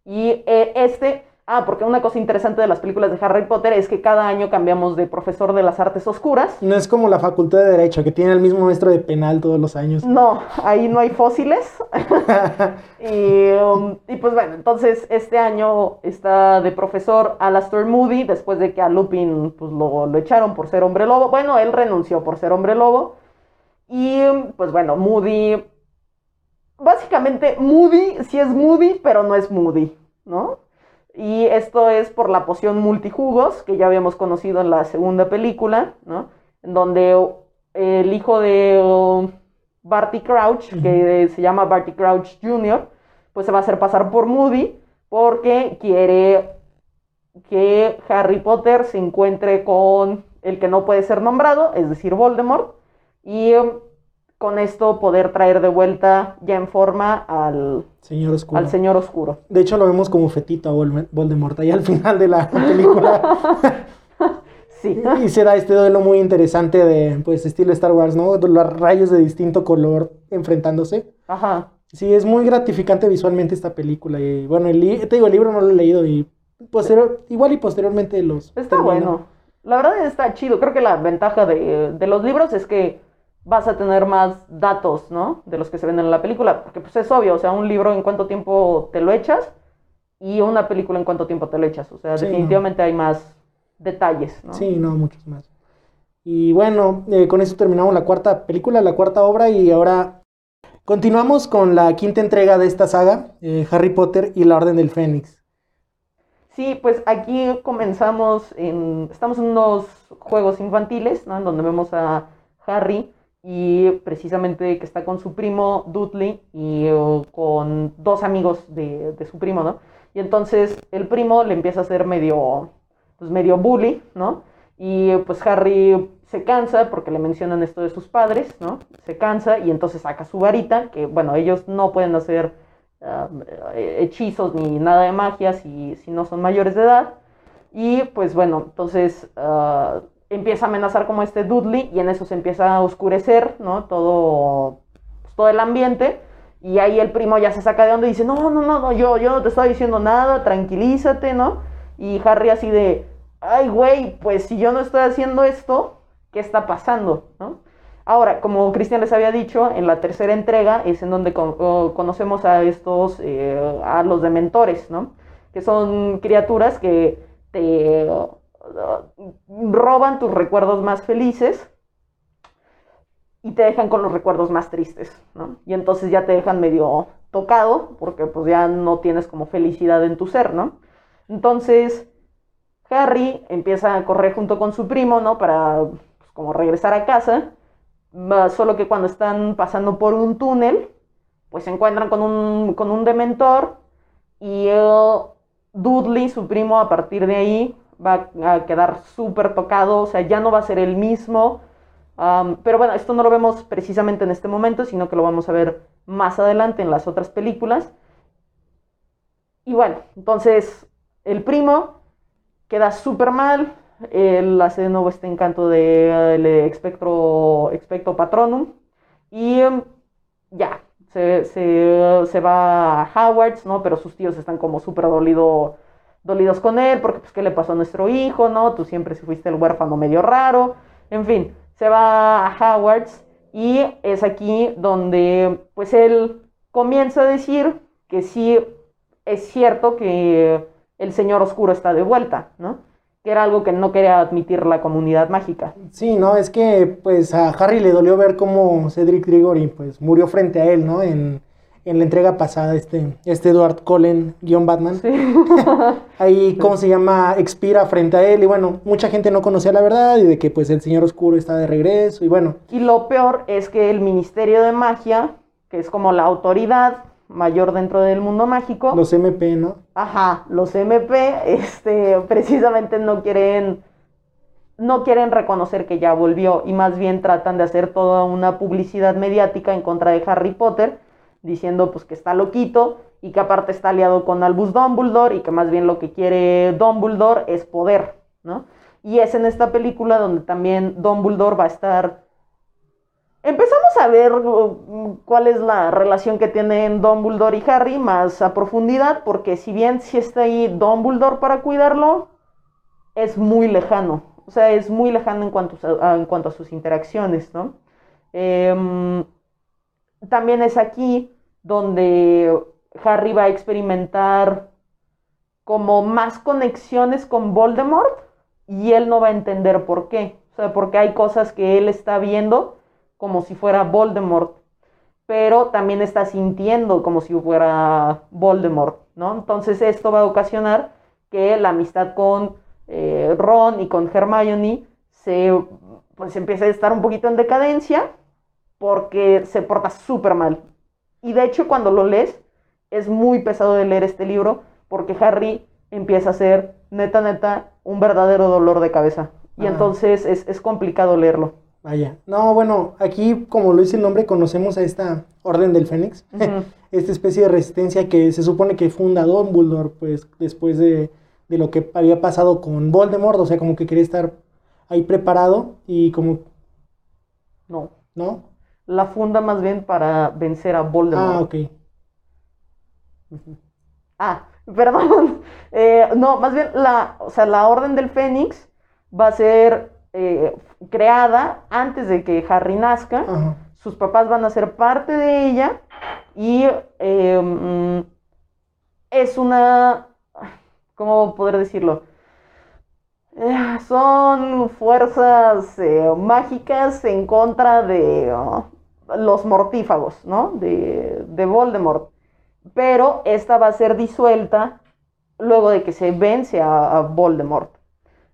Y eh, este, ah, porque una cosa interesante de las películas de Harry Potter es que cada año cambiamos de profesor de las artes oscuras. No es como la facultad de Derecho, que tiene el mismo maestro de penal todos los años. No, ahí no hay fósiles. y, um, y pues bueno, entonces este año está de profesor Alastor Moody, después de que a Lupin pues, lo, lo echaron por ser hombre lobo. Bueno, él renunció por ser hombre lobo. Y um, pues bueno, Moody. Básicamente, Moody sí es Moody, pero no es Moody, ¿no? Y esto es por la poción multijugos que ya habíamos conocido en la segunda película, ¿no? En donde uh, el hijo de uh, Barty Crouch, que se llama Barty Crouch Jr., pues se va a hacer pasar por Moody porque quiere que Harry Potter se encuentre con el que no puede ser nombrado, es decir, Voldemort, y um, con esto poder traer de vuelta ya en forma al, Señor Oscuro. al Señor Oscuro. De hecho, lo vemos como fetito a Vol- Voldemort ahí al final de la película. Sí. Y se da este duelo muy interesante de, pues, estilo Star Wars, ¿no? Los rayos de distinto color enfrentándose. Ajá. Sí, es muy gratificante visualmente esta película. Y bueno, el te digo, el libro no lo he leído y posterior, igual y posteriormente los. Está termino. bueno. La verdad está chido. Creo que la ventaja de, de los libros es que vas a tener más datos, ¿no? De los que se ven en la película. Porque pues es obvio, o sea, un libro en cuánto tiempo te lo echas y una película en cuánto tiempo te lo echas. O sea, Sí, definitivamente hay más detalles, ¿no? Sí, no, muchos más. Y bueno, eh, con eso terminamos la cuarta película, la cuarta obra, y ahora continuamos con la quinta entrega de esta saga, eh, Harry Potter y la Orden del Fénix. Sí, pues aquí comenzamos en... Estamos en unos juegos infantiles, ¿no? En donde vemos a Harry y precisamente que está con su primo Dudley y eh, con dos amigos de, de su primo, ¿no? Y entonces el primo le empieza a hacer medio, pues medio bully, ¿no? Y eh, pues Harry se cansa porque le mencionan esto de sus padres, ¿no? Se cansa y entonces saca su varita, que bueno, ellos no pueden hacer ah, eh, hechizos ni nada de magia si, si no son mayores de edad. Y pues bueno, entonces ah, empieza a amenazar como este Dudley y en eso se empieza a oscurecer, ¿no? Todo, pues, todo el ambiente. Y ahí el primo ya se saca de onda y dice, no, no, no, no, yo, yo no te estoy diciendo nada, tranquilízate, ¿no? Y Harry así de, ay, güey, pues si yo no estoy haciendo esto, ¿qué está pasando? ¿no? Ahora, como Cristian les había dicho, en la tercera entrega es en donde con- conocemos a estos, eh, a los dementores, ¿no? Que son criaturas que te roban tus recuerdos más felices y te dejan con los recuerdos más tristes, ¿no? Y entonces ya te dejan medio tocado porque pues ya no tienes como felicidad en tu ser, ¿no? Entonces, Harry empieza a correr junto con su primo, ¿no? Para pues, como regresar a casa. Solo que cuando están pasando por un túnel, pues se encuentran con un, con un dementor. Y Dudley, su primo, a partir de ahí va a quedar súper tocado. O sea, ya no va a ser el mismo. Pero bueno, esto no lo vemos precisamente en este momento, sino que lo vamos a ver más adelante en las otras películas. Y bueno, entonces el primo queda súper mal. Él hace de nuevo este encanto de el Expectro, Expecto Patronum. Y em, ya, se, se- se va a Howard's, ¿no? Pero sus tíos están como súper dolido, dolidos con él, porque pues, ¿qué le pasó a nuestro hijo, no? Tú siempre fuiste el huérfano medio raro. En fin, se va a Howard's y es aquí donde, pues, él comienza a decir que sí es cierto que el Señor Oscuro está de vuelta, ¿no? Que era algo que no quería admitir la comunidad mágica. Sí, no, es que pues a Harry le dolió ver cómo Cedric Diggory pues murió frente a él, ¿no? En, en la entrega pasada, este, este Edward Cullen, guion Batman. Ahí, ¿cómo se llama? Expira frente a él y bueno, mucha gente no conocía la verdad y de que pues el Señor Oscuro está de regreso y bueno, Y lo peor es que el Ministerio de Magia, que es como la autoridad mayor dentro del mundo mágico, los MP, ¿no? Ajá, los MP, este, precisamente no quieren, no quieren reconocer que ya volvió y más bien tratan de hacer toda una publicidad mediática en contra de Harry Potter, diciendo pues que está loquito y que aparte está aliado con Albus Dumbledore y que más bien lo que quiere Dumbledore es poder, ¿no? Y es en esta película donde también Dumbledore va a estar Empezamos a ver uh, cuál es la relación que tienen Dumbledore y Harry más a profundidad, porque si bien sí está ahí Dumbledore para cuidarlo, es muy lejano. O sea, es muy lejano en cuanto a, sus interacciones, ¿no? Em, también es aquí donde Harry va a experimentar como más conexiones con Voldemort y él no va a entender por qué. O sea, porque hay cosas que él está viendo como si fuera Voldemort, pero también está sintiendo como si fuera Voldemort, ¿no? Entonces esto va a ocasionar que la amistad con eh, Ron y con Hermione se pues empiece a estar un poquito en decadencia porque se porta súper mal. Y de hecho cuando lo lees es muy pesado de leer este libro porque Harry empieza a ser neta neta un verdadero dolor de cabeza. Y Ah. entonces es, es complicado leerlo. Vaya. No, bueno, aquí, como lo dice el nombre, conocemos a esta Orden del Fénix. Esta especie de resistencia que se supone que funda Dumbledore, pues, después de, de lo que había pasado con Voldemort. O sea, como que quería estar ahí preparado y como, No. ¿no? La funda más bien para vencer a Voldemort. Ah, ok. Ah, perdón. Eh, no, más bien la, o sea, la Orden del Fénix va a ser eh, creada antes de que Harry nazca. Sus papás van a ser parte de ella y eh, mm, es una, ¿cómo poder decirlo? Eh, son fuerzas mágicas en contra de oh, los mortífagos, ¿no? De, de Voldemort. Pero esta va a ser disuelta luego de que se vence a, a Voldemort.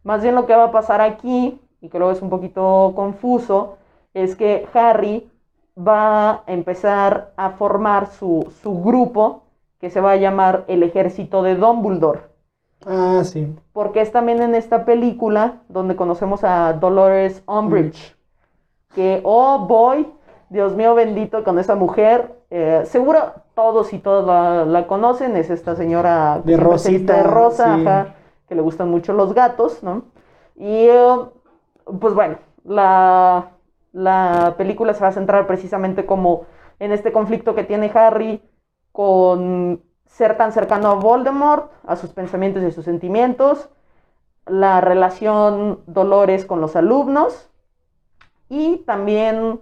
Más bien lo que va a pasar aquí, y que es un poquito confuso, es que Harry va a empezar a formar su, su grupo que se va a llamar el ejército de Dumbledore. Ah, sí. Porque es también en esta película donde conocemos a Dolores Umbridge. Que, oh boy, Dios mío bendito con esa mujer. Eh, seguro todos y todas la, la conocen. Es esta señora De viste de rosita, rosa, sí. ajá, que le gustan mucho los gatos, ¿no? Y eh, pues bueno, la, la película se va a centrar precisamente como en este conflicto que tiene Harry con ser tan cercano a Voldemort, a sus pensamientos y a sus sentimientos, la relación Dolores con los alumnos y también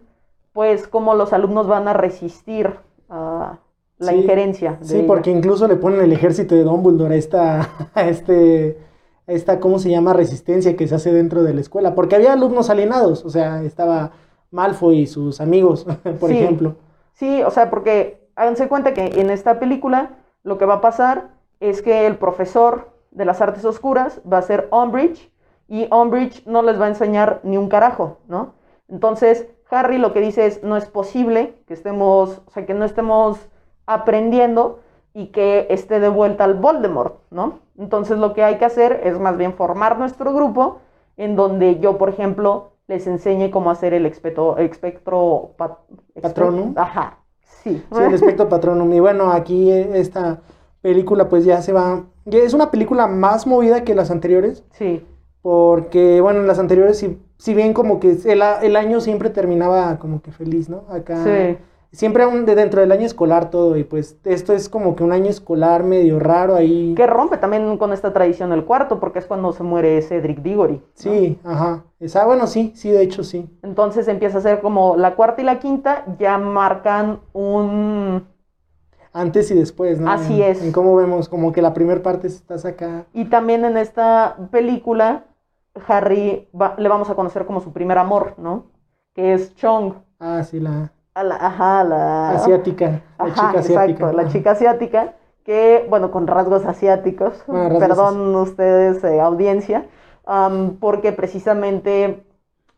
pues cómo los alumnos van a resistir a la Sí, injerencia. de Sí, ella. porque incluso le ponen el ejército de Dumbledore a esta, a este, a esta, ¿cómo se llama? Resistencia que se hace dentro de la escuela. Porque había alumnos alienados, o sea, estaba Malfoy y sus amigos, por Sí. ejemplo. Sí, o sea, porque háganse cuenta que en esta película lo que va a pasar es que el profesor de las artes oscuras va a ser Umbridge y Umbridge no les va a enseñar ni un carajo, ¿no? Entonces, Harry lo que dice es, no es posible que estemos, o sea, que no estemos aprendiendo y que esté de vuelta al Voldemort, ¿no? Entonces, lo que hay que hacer es más bien formar nuestro grupo en donde yo, por ejemplo, les enseñe cómo hacer el espectro, espectro pat- Patronum. Ajá, sí. Sí, el espectro patronum. Y bueno, aquí eh, esta película pues ya se va... es una película más movida que las anteriores. Sí, Porque, bueno, en las anteriores, si, si bien como que el, el año siempre terminaba como que feliz, ¿no? Acá sí. siempre aún de dentro del año escolar todo. Y pues esto es como que un año escolar medio raro ahí. Que rompe también con esta tradición el cuarto, porque es cuando se muere Cedric Diggory. ¿no? Sí, ajá. Esa, bueno, sí, sí, de hecho sí. Entonces empieza a ser como la cuarta y la quinta ya marcan un... Antes y después, ¿no? Así En- es. En cómo vemos, como que la primera parte estás acá. Y también en esta película, Harry va- le vamos a conocer como su primer amor, ¿no? Que es Chong. Ah, sí, la A la, ajá, la... asiática. La Ajá, chica asiática. exacto, la chica asiática, que, bueno, con rasgos asiáticos, Ah, rasgos perdón ustedes, eh, audiencia, porque precisamente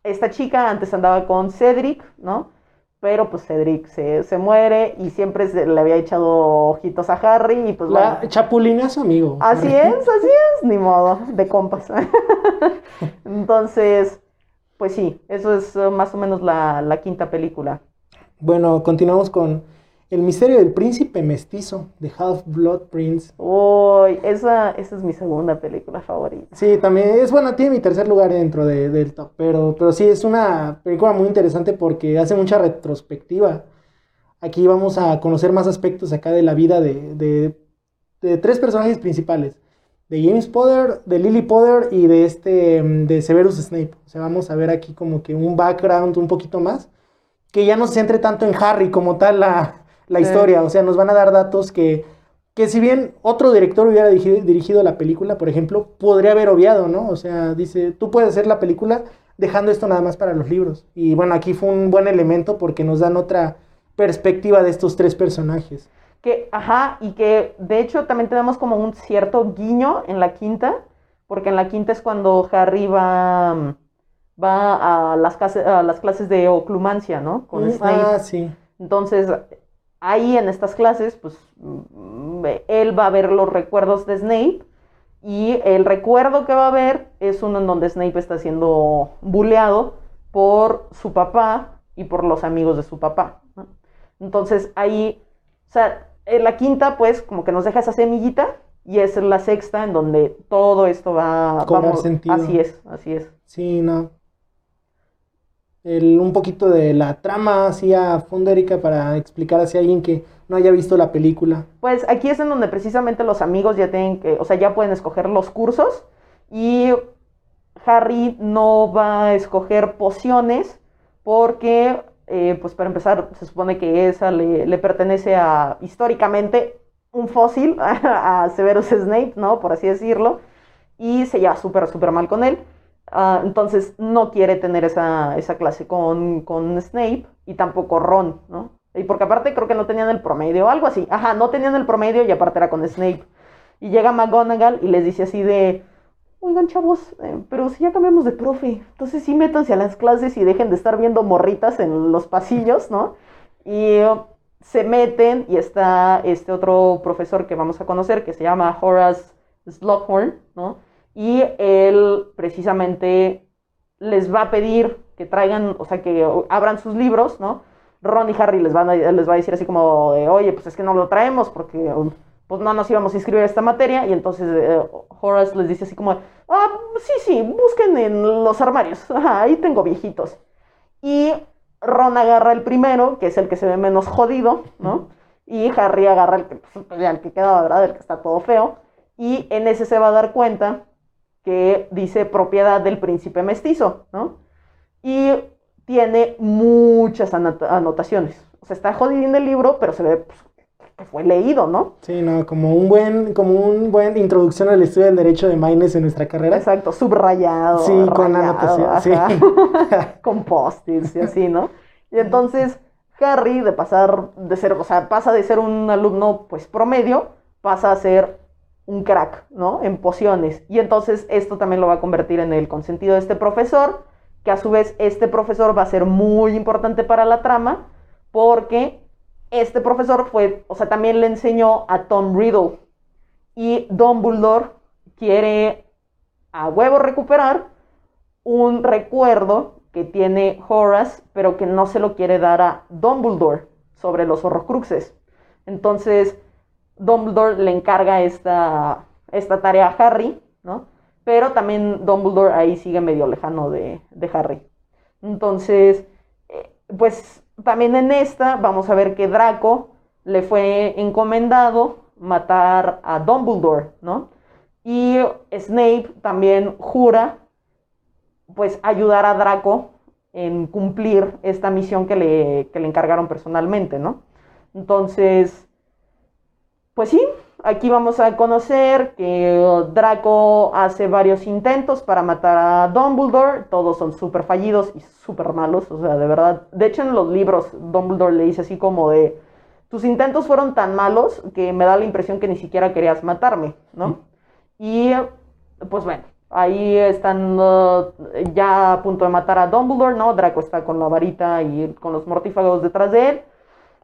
esta chica antes andaba con Cedric, ¿no? Pero pues Cedric se, se muere y siempre se- le había echado ojitos a Harry y pues La bueno. chapulina a su amigo. Así es, así es, ni modo, de compas. Entonces, pues sí, eso es eh, más o menos la, la quinta película. Bueno, continuamos con El misterio del príncipe mestizo de Half-Blood Prince. Uy, esa, esa es mi segunda película favorita. Sí, también es bueno, tiene mi tercer lugar dentro de- del top, pero, pero sí, es una película muy interesante porque hace mucha retrospectiva. Aquí vamos a conocer más aspectos acá de la vida de, de- de tres personajes principales. De James Potter, de Lily Potter y de este, de Severus Snape. O sea, vamos a ver aquí como que un background un poquito más. Que ya no se centre tanto en Harry como tal la, la Sí. historia. O sea, nos van a dar datos que, que si bien otro director hubiera dirigido, dirigido la película, por ejemplo, podría haber obviado, ¿no? O sea, dice, tú puedes hacer la película dejando esto nada más para los libros. Y bueno, aquí fue un buen elemento porque nos dan otra perspectiva de estos tres personajes. Que, ajá, y que de hecho también tenemos como un cierto guiño en la quinta, porque en la quinta es cuando Harry va, va a las, clases, a las clases de oclumancia, ¿no? Con Mm, Snape. Ah, sí. Entonces, ahí en estas clases, pues mm, él va a ver los recuerdos de Snape y el recuerdo que va a ver es uno en donde Snape está siendo buleado por su papá y por los amigos de su papá. ¿no? Entonces, ahí, o sea, en la quinta, pues, como que nos deja esa semillita Y es la sexta en donde todo esto va a. Así es, así es. Sí, no. El, un poquito de la trama así a fondo, para explicar hacia alguien que no haya visto la película. Pues aquí es en donde precisamente los amigos ya tienen que, o sea, ya pueden escoger los cursos y Harry no va a escoger pociones porque, eh, pues para empezar, se supone que esa le, le pertenece a, históricamente, un fósil, a Severus Snape, ¿no? Por así decirlo, y se lleva súper, súper mal con él. Ah, entonces no quiere tener esa, esa clase con, con Snape y tampoco Ron, ¿no? Y porque aparte creo que no tenían el promedio o algo así. Ajá, no tenían el promedio y aparte era con Snape. Y llega McGonagall y les dice así de, oigan chavos, eh, pero si ya cambiamos de profe, entonces sí métanse a las clases y dejen de estar viendo morritas en los pasillos, ¿no? Y uh, se meten y está este otro profesor que vamos a conocer que se llama Horace Slughorn, ¿no? Y él precisamente les va a pedir que traigan, o sea, que abran sus libros, ¿no? Ron y Harry les, van a, les va a decir así como de, oye, pues es que no lo traemos porque pues no nos íbamos a inscribir a esta materia. Y entonces eh, Horace les dice así como, ah, sí, sí, busquen en los armarios, ahí tengo viejitos. Y Ron agarra el primero, que es el que se ve menos jodido, ¿no? Y Harry agarra el que, pues, el que queda, ¿verdad? El que está todo feo. Y en ese se va a dar cuenta que dice propiedad del príncipe mestizo, ¿no? Y tiene muchas anot- anotaciones. O sea, está jodido en el libro, pero se ve pues, que fue leído, ¿no? Sí, no, como un buen, como un buen introducción al estudio del derecho de Maynes en nuestra carrera. Exacto, subrayado. Sí, con anotación, sí. con post-its y así, ¿no? Y entonces Harry, de pasar de ser, o sea, pasa de ser un alumno, pues, promedio, pasa a ser un crack, ¿no? En pociones. Y entonces esto también lo va a convertir en el consentido de este profesor, que a su vez este profesor va a ser muy importante para la trama, porque este profesor fue, o sea, también le enseñó a Tom Riddle. Y Dumbledore quiere a huevo recuperar un recuerdo que tiene Horace, pero que no se lo quiere dar a Dumbledore sobre los horrocruxes. Entonces, Dumbledore le encarga esta, esta tarea a Harry, ¿no? Pero también Dumbledore ahí sigue medio lejano de, de Harry. Entonces, eh, pues también en esta vamos a ver que Draco le fue encomendado matar a Dumbledore, ¿no? Y Snape también jura, pues, ayudar a Draco en cumplir esta misión que le, que le encargaron personalmente, ¿no? Entonces, pues sí, aquí vamos a conocer que Draco hace varios intentos para matar a Dumbledore, todos son súper fallidos y súper malos, o sea, de verdad. De hecho, en los libros, Dumbledore le dice así como de, tus intentos fueron tan malos que me da la impresión que ni siquiera querías matarme, ¿no? Y pues bueno, ahí están uh, ya a punto de matar a Dumbledore, ¿no? Draco está con la varita y con los mortífagos detrás de él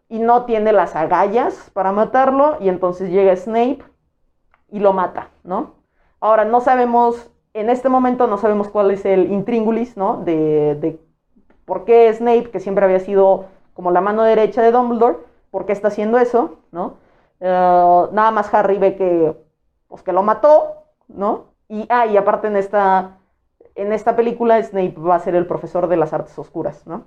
y no tiene las agallas para matarlo y entonces llega Snape y lo mata, ¿no? Ahora no sabemos, en este momento no sabemos cuál es el intríngulis, ¿no? De, de por qué Snape, que siempre había sido como la mano derecha de Dumbledore, por qué está haciendo eso, ¿no? Uh, nada más Harry ve que, pues, que lo mató, ¿no? Y, ah, y aparte en esta, en esta película Snape va a ser el profesor de las artes oscuras, ¿no?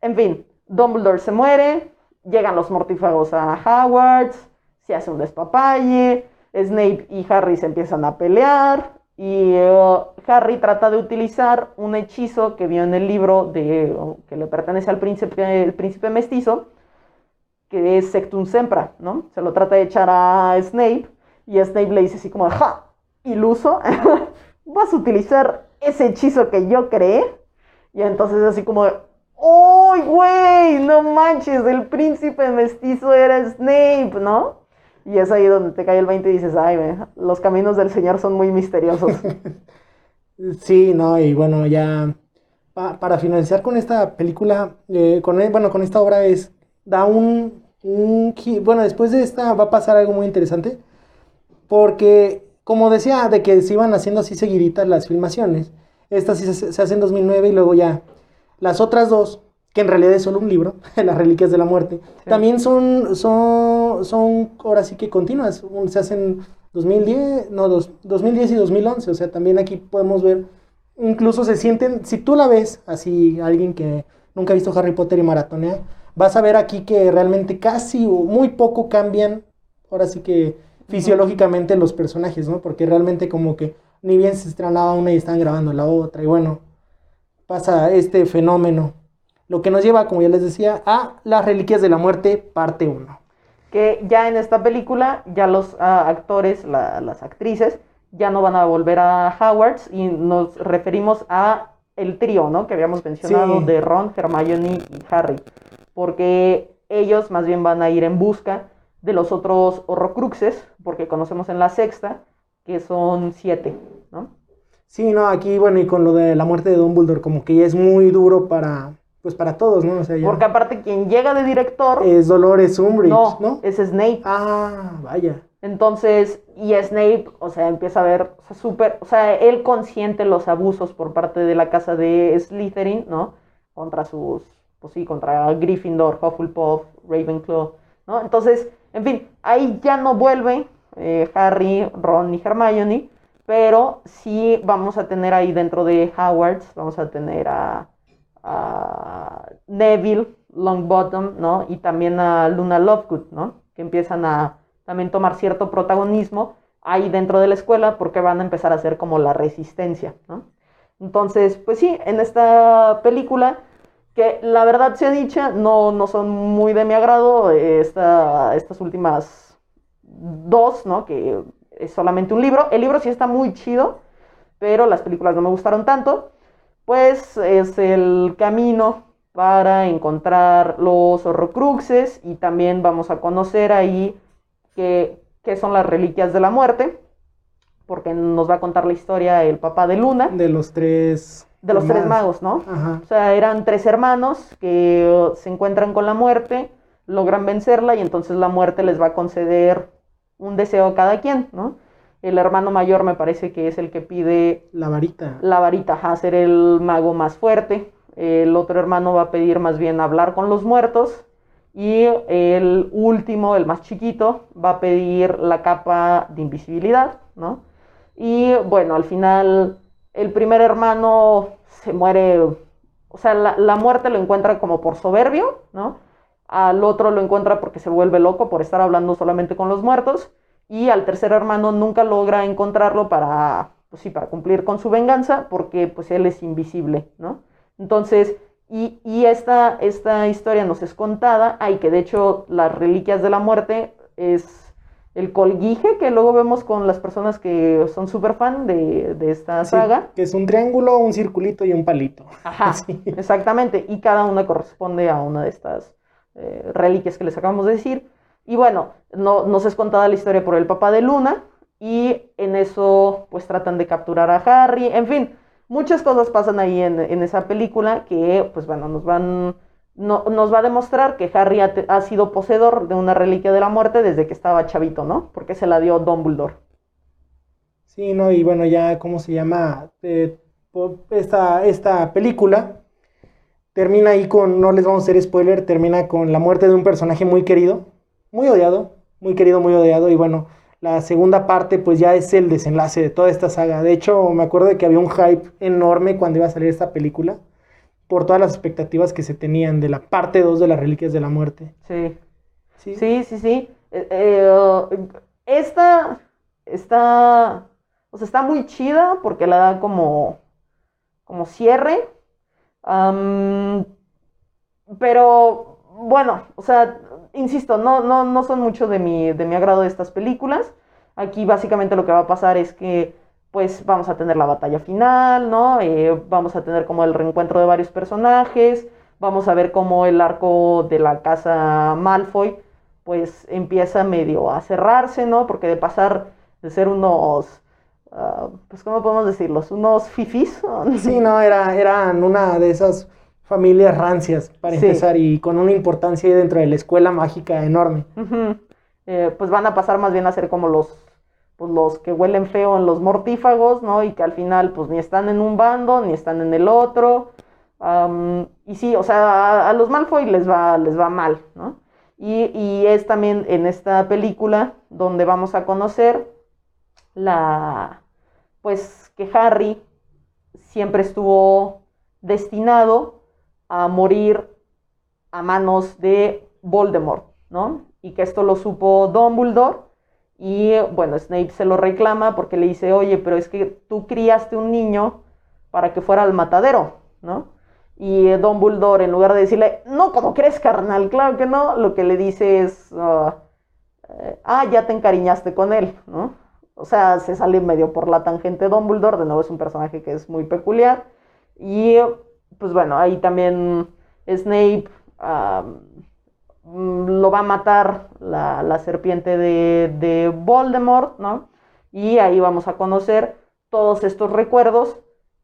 En fin, Dumbledore se muere, llegan los mortífagos a Hogwarts, se hace un despapalle, Snape y Harry se empiezan a pelear y uh, Harry trata de utilizar un hechizo que vio en el libro de, uh, que le pertenece al príncipe, el príncipe mestizo, que es Sectum Sempra, ¿no? Se lo trata de echar a Snape y Snape le dice así como, ¡ja! Iluso, vas a utilizar ese hechizo que yo creé. Y entonces así como, ¡Uy, güey! No manches, el príncipe mestizo era Snape, ¿no? Y es ahí donde te cae el 20 y dices, ay, ve, los caminos del Señor son muy misteriosos. Sí, no, y bueno, ya pa- para finalizar con esta película, eh, con, e- bueno, con esta obra es, da un, un bueno, después de esta va a pasar algo muy interesante, porque como decía, de que se iban haciendo así seguiditas las filmaciones, esta sí se, se hace en 2009 y luego ya las otras dos, que en realidad es solo un libro, Las Reliquias de la Muerte, también son, son, son, ahora sí que continuas, se hacen 2010, no, dos- 2010 y 2011, o sea, también aquí podemos ver, incluso se sienten, si tú la ves, así alguien que nunca ha visto Harry Potter y maratonea, vas a ver aquí que realmente casi o muy poco cambian, ahora sí que fisiológicamente los personajes, ¿no? Porque realmente como que ni bien se estrenaba una y están grabando la otra, y bueno, pasa este fenómeno. Lo que nos lleva, como ya les decía, a Las Reliquias de la Muerte, parte 1. que ya en esta película, ya los ah, actores, la- las actrices, ya no van a volver a Howards y nos referimos a el trío, ¿no? Que habíamos mencionado Sí. de Ron, Hermione y Harry. Porque ellos más bien van a ir en busca de los otros horrocruxes, porque conocemos en la sexta que son siete, ¿no? Sí, no, aquí, bueno, y con lo de la muerte de Dumbledore, como que ya es muy duro para, pues para todos, ¿no? O sea, ya Porque aparte quien llega de director, es Dolores Umbridge, no, ¿no? es Snape. Ah, vaya. Entonces, y Snape, o sea, empieza a ver, o sea, súper, o sea, él consiente los abusos por parte de la casa de Slytherin, ¿no? Contra sus, pues sí, contra Gryffindor, Hufflepuff, Ravenclaw, ¿no? Entonces, en fin, ahí ya no vuelve eh, Harry, Ron ni Hermione, pero sí vamos a tener ahí dentro de Hogwarts, vamos a tener a, Neville Longbottom, ¿no? Y también a Luna Lovegood, ¿no? Que empiezan a también tomar cierto protagonismo ahí dentro de la escuela porque van a empezar a ser como la resistencia, ¿no? Entonces, pues sí, en esta película, que la verdad sea dicha, no, no son muy de mi agrado, eh, esta- estas últimas dos, ¿no? Que es solamente un libro. El libro sí está muy chido, pero las películas no me gustaron tanto. Pues es el camino para encontrar los horrocruxes y también vamos a conocer ahí qué, qué son las reliquias de la muerte, porque nos va a contar la historia el papá de Luna, De los tres. de los tres magos, ¿no? Ajá. O sea, eran tres hermanos que uh, se encuentran con la muerte, logran vencerla y entonces la muerte les va a conceder un deseo a cada quien, ¿no? El hermano mayor me parece que es el que pide La varita. la varita, ajá, ser el mago más fuerte. El otro hermano va a pedir más bien hablar con los muertos. Y el último, el más chiquito, va a pedir la capa de invisibilidad, ¿no? Y bueno, al final el primer hermano se muere, o sea, la, la muerte lo encuentra como por soberbio, ¿no? Al otro lo encuentra porque se vuelve loco por estar hablando solamente con los muertos. Y al tercer hermano nunca logra encontrarlo para, pues sí, para cumplir con su venganza porque pues él es invisible, ¿no? Entonces, y, y esta, esta historia nos es contada, ay, que de hecho las reliquias de la muerte es el colguije que luego vemos con las personas que son súper fan de, de esta Sí, saga. que es un triángulo, un circulito y un palito. Ajá, Sí. exactamente. Y cada una corresponde a una de estas eh, reliquias que les acabamos de decir. Y bueno, no, nos es contada la historia por el papá de Luna. Y en eso, pues tratan de capturar a Harry. En fin, muchas cosas pasan ahí en, en esa película que, pues bueno, nos van. no- nos va a demostrar que Harry ha, ha sido poseedor de una reliquia de la muerte desde que estaba chavito, ¿no? Porque se la dio Dumbledore. Sí, ¿no? Y bueno, ya, ¿cómo se llama? Eh, esta, esta película termina ahí con, no les vamos a hacer spoiler, termina con la muerte de un personaje muy querido, muy odiado, muy querido, muy odiado. Y bueno, la segunda parte pues ya es el desenlace de toda esta saga. De hecho, me acuerdo de que había un hype enorme cuando iba a salir esta película, por todas las expectativas que se tenían de la parte 2 de las Reliquias de la Muerte. Sí. Sí, Sí, sí, sí. Eh, eh, esta está, o sea, está muy chida porque la da como, como cierre. Pero bueno, o sea, insisto, no, no, no son mucho de mi, de mi agrado estas películas. Aquí básicamente lo que va a pasar es que pues vamos a tener la batalla final, ¿no? Eh, vamos a tener como el reencuentro de varios personajes, vamos a ver cómo el arco de la casa Malfoy pues empieza medio a cerrarse, ¿no? Porque de pasar de ser unos, ah, pues ¿cómo podemos decirlos? Unos fifis. Sí, no, era, eran una de esas familias rancias, para Sí. empezar, y con una importancia dentro de la escuela mágica enorme. Eh, pues van a pasar más bien a ser como los, pues los que huelen feo en los mortífagos, ¿no? Y que al final pues ni están en un bando, ni están en el otro. Y sí, o sea, a, a los Malfoy les va, les va mal, ¿no? Y, y es también en esta película donde vamos a conocer la, pues que Harry siempre estuvo destinado a morir a manos de Voldemort, ¿no? Y que esto lo supo Dumbledore y bueno, Snape se lo reclama porque le dice, oye, pero es que tú criaste un niño para que fuera al matadero, ¿no? Y Dumbledore, en lugar de decirle, no, como crees, carnal? Claro que no, lo que le dice es, ah, eh, ah, ya te encariñaste con él, ¿no? O sea, se sale medio por la tangente Dumbledore, de nuevo es un personaje que es muy peculiar. Y pues bueno, ahí también Snape lo va a matar la, serpiente de, de, Voldemort, ¿no? Y ahí vamos a conocer todos estos recuerdos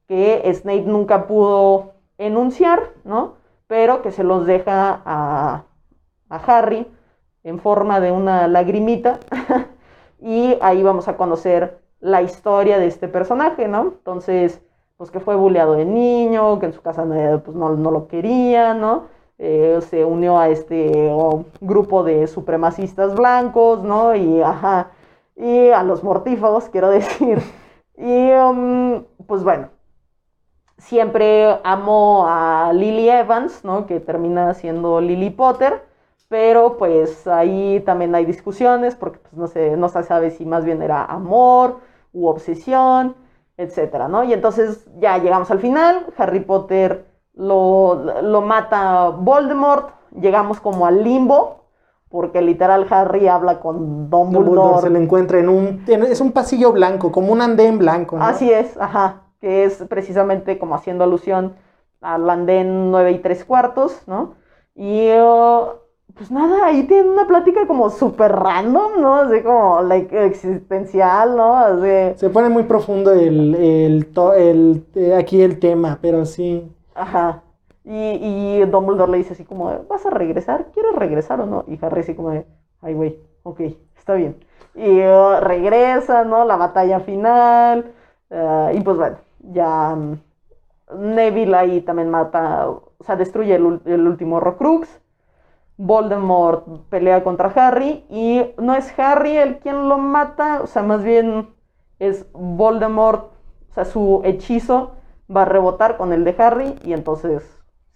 que Snape nunca pudo enunciar, ¿no? Pero que se los deja a, a Harry en forma de una lagrimita y ahí vamos a conocer la historia de este personaje, ¿no? Entonces, pues que fue bulleado de niño, que en su casa no, pues, no, lo quería, ¿no? Eh, se unió a este grupo de supremacistas blancos, ¿no? Y, y a los mortífagos, quiero decir. Y, um, pues bueno, siempre amó a Lily Evans, ¿no? Que termina siendo Lily Potter pero pues ahí también hay discusiones porque pues, no, se, no se sabe si más bien era amor u obsesión, etcétera, ¿no? Y entonces ya llegamos al final, Harry Potter lo, lo mata Voldemort, llegamos como al limbo, porque literal Harry habla con Dumbledore. Dumbledore se le encuentra en un, es un pasillo blanco, como un andén blanco, ¿no? Así es, ajá, que es precisamente como haciendo alusión al andén 9 y 3 cuartos, ¿no? Y... Uh, pues nada, ahí tienen una plática como súper random, ¿no? Así como like, existencial, ¿no? Así... Se pone muy profundo el, el, el, eh, aquí el tema, pero sí. Ajá. Y, y Dumbledore le dice así como, ¿vas a regresar? ¿Quieres regresar o no? Y Harry así como de, ay, güey, ok, está bien. Y uh, regresa, ¿no? La batalla final. Uh, y pues bueno, ya um, Neville ahí también mata, o sea, destruye el, el último Horrocrux. Voldemort pelea contra Harry y no es Harry el quien lo mata, o sea, más bien es Voldemort, o sea, su hechizo va a rebotar con el de Harry y entonces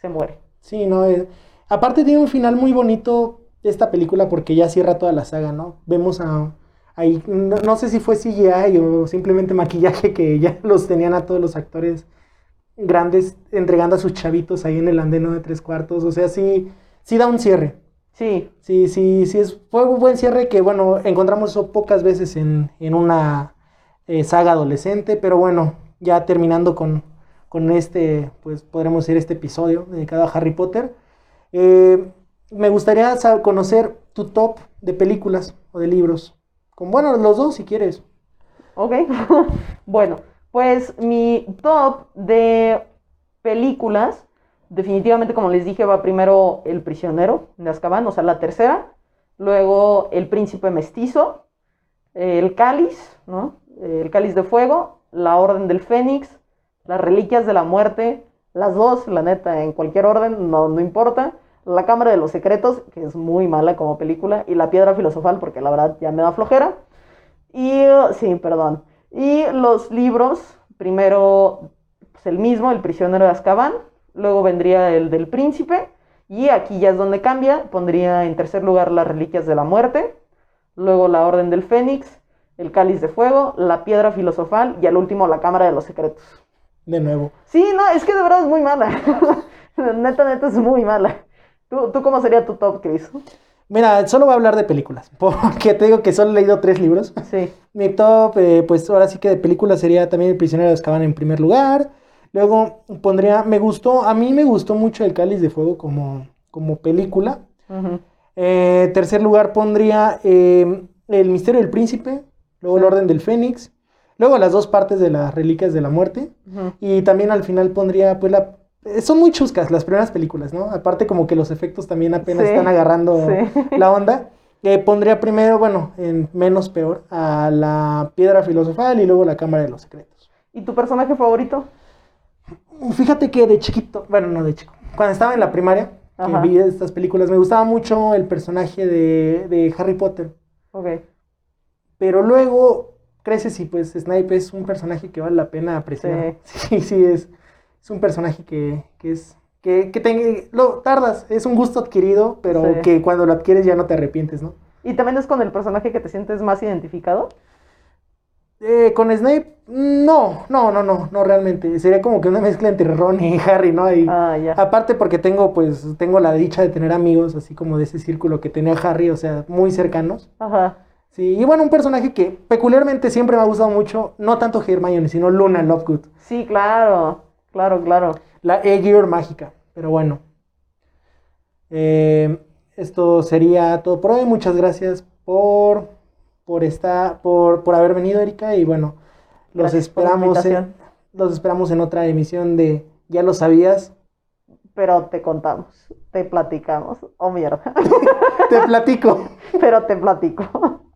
se muere. Sí, no, eh, aparte tiene un final muy bonito esta película porque ya cierra toda la saga, ¿no? Vemos a ahí no, sé si fue CGI o simplemente maquillaje que ya los tenían a todos los actores grandes entregando a sus chavitos ahí en el andeno de tres cuartos, o sea, sí sí da un cierre. Sí. Sí, sí, sí, es, fue un buen cierre que, bueno, encontramos eso pocas veces en, una eh, saga adolescente, pero bueno, ya terminando con, este, pues podremos decir este episodio dedicado a Harry Potter. Eh, me gustaría conocer tu top de películas o de libros. Con, bueno, los dos si quieres. Ok. bueno, pues mi top de películas definitivamente, como les dije, va primero El prisionero de Azkaban, o sea, la tercera. Luego El príncipe mestizo, El cáliz, ¿no? El cáliz de fuego, La orden del fénix, Las reliquias de la muerte, las dos, la neta, en cualquier orden, no, no importa. La cámara de los secretos, que es muy mala como película, y La piedra filosofal, porque la verdad ya me da flojera. Y, sí, perdón. Y los libros, primero, pues el mismo, El prisionero de Azkaban, luego vendría el del príncipe, y aquí ya es donde cambia, pondría en tercer lugar las reliquias de la muerte, luego la orden del fénix, el cáliz de fuego, la piedra filosofal y al último la cámara de los secretos. De nuevo. Sí, no, es que de verdad es muy mala. neta, neta es muy mala. ¿Tú, cómo sería tu top, Chris? Mira, solo voy a hablar de películas, porque te digo que solo he leído tres libros. Sí. Mi top, eh, pues ahora sí que de películas sería también El prisionero de Azkaban en primer lugar, Luego pondría, me gustó, a mí me gustó mucho El Cáliz de Fuego como, como película. Eh, tercer lugar pondría eh, El Misterio del Príncipe, luego El Orden del Fénix, luego las dos partes de las Reliquias de la Muerte. Y también al final pondría, pues la... Eh, son muy chuscas las primeras películas, ¿no? Aparte como que los efectos también apenas están agarrando la onda. pondría primero, bueno, en menos peor, a la Piedra Filosofal y luego la Cámara de los Secretos. ¿Y tu personaje favorito? Fíjate que de chiquito, bueno, no de chico, cuando estaba en la primaria, que Ajá. vi estas películas. Me gustaba mucho el personaje de, de Harry Potter. Ok. Pero luego creces y pues Snape es un personaje que vale la pena apreciar. Sí, sí, es, es un personaje que, que es... Que, que te- lo tardas, es un gusto adquirido, pero Sí. que cuando lo adquieres ya no te arrepientes, ¿no? ¿Y también es con el personaje que te sientes más identificado? Eh, con Snape, no, no, no, no, no realmente. Sería como que una mezcla entre Ron y Harry, ¿no? Y, Ah, ya. Aparte porque tengo, pues, tengo la dicha de tener amigos, así como de ese círculo que tenía Harry, o sea, muy cercanos. Ajá. Sí, y bueno, un personaje que peculiarmente siempre me ha gustado mucho, no tanto Hermione, sino Luna Lovegood, Sí, claro. Claro, claro. la Aegir mágica. Pero bueno, Eh, esto sería todo por hoy. Muchas gracias por, por, esta, por, por haber venido, Erika, y bueno, los Gracias esperamos, en, los esperamos en otra emisión de Ya lo sabías. Pero te contamos, te platicamos. Oh, mierda. Te platico. Pero te platico.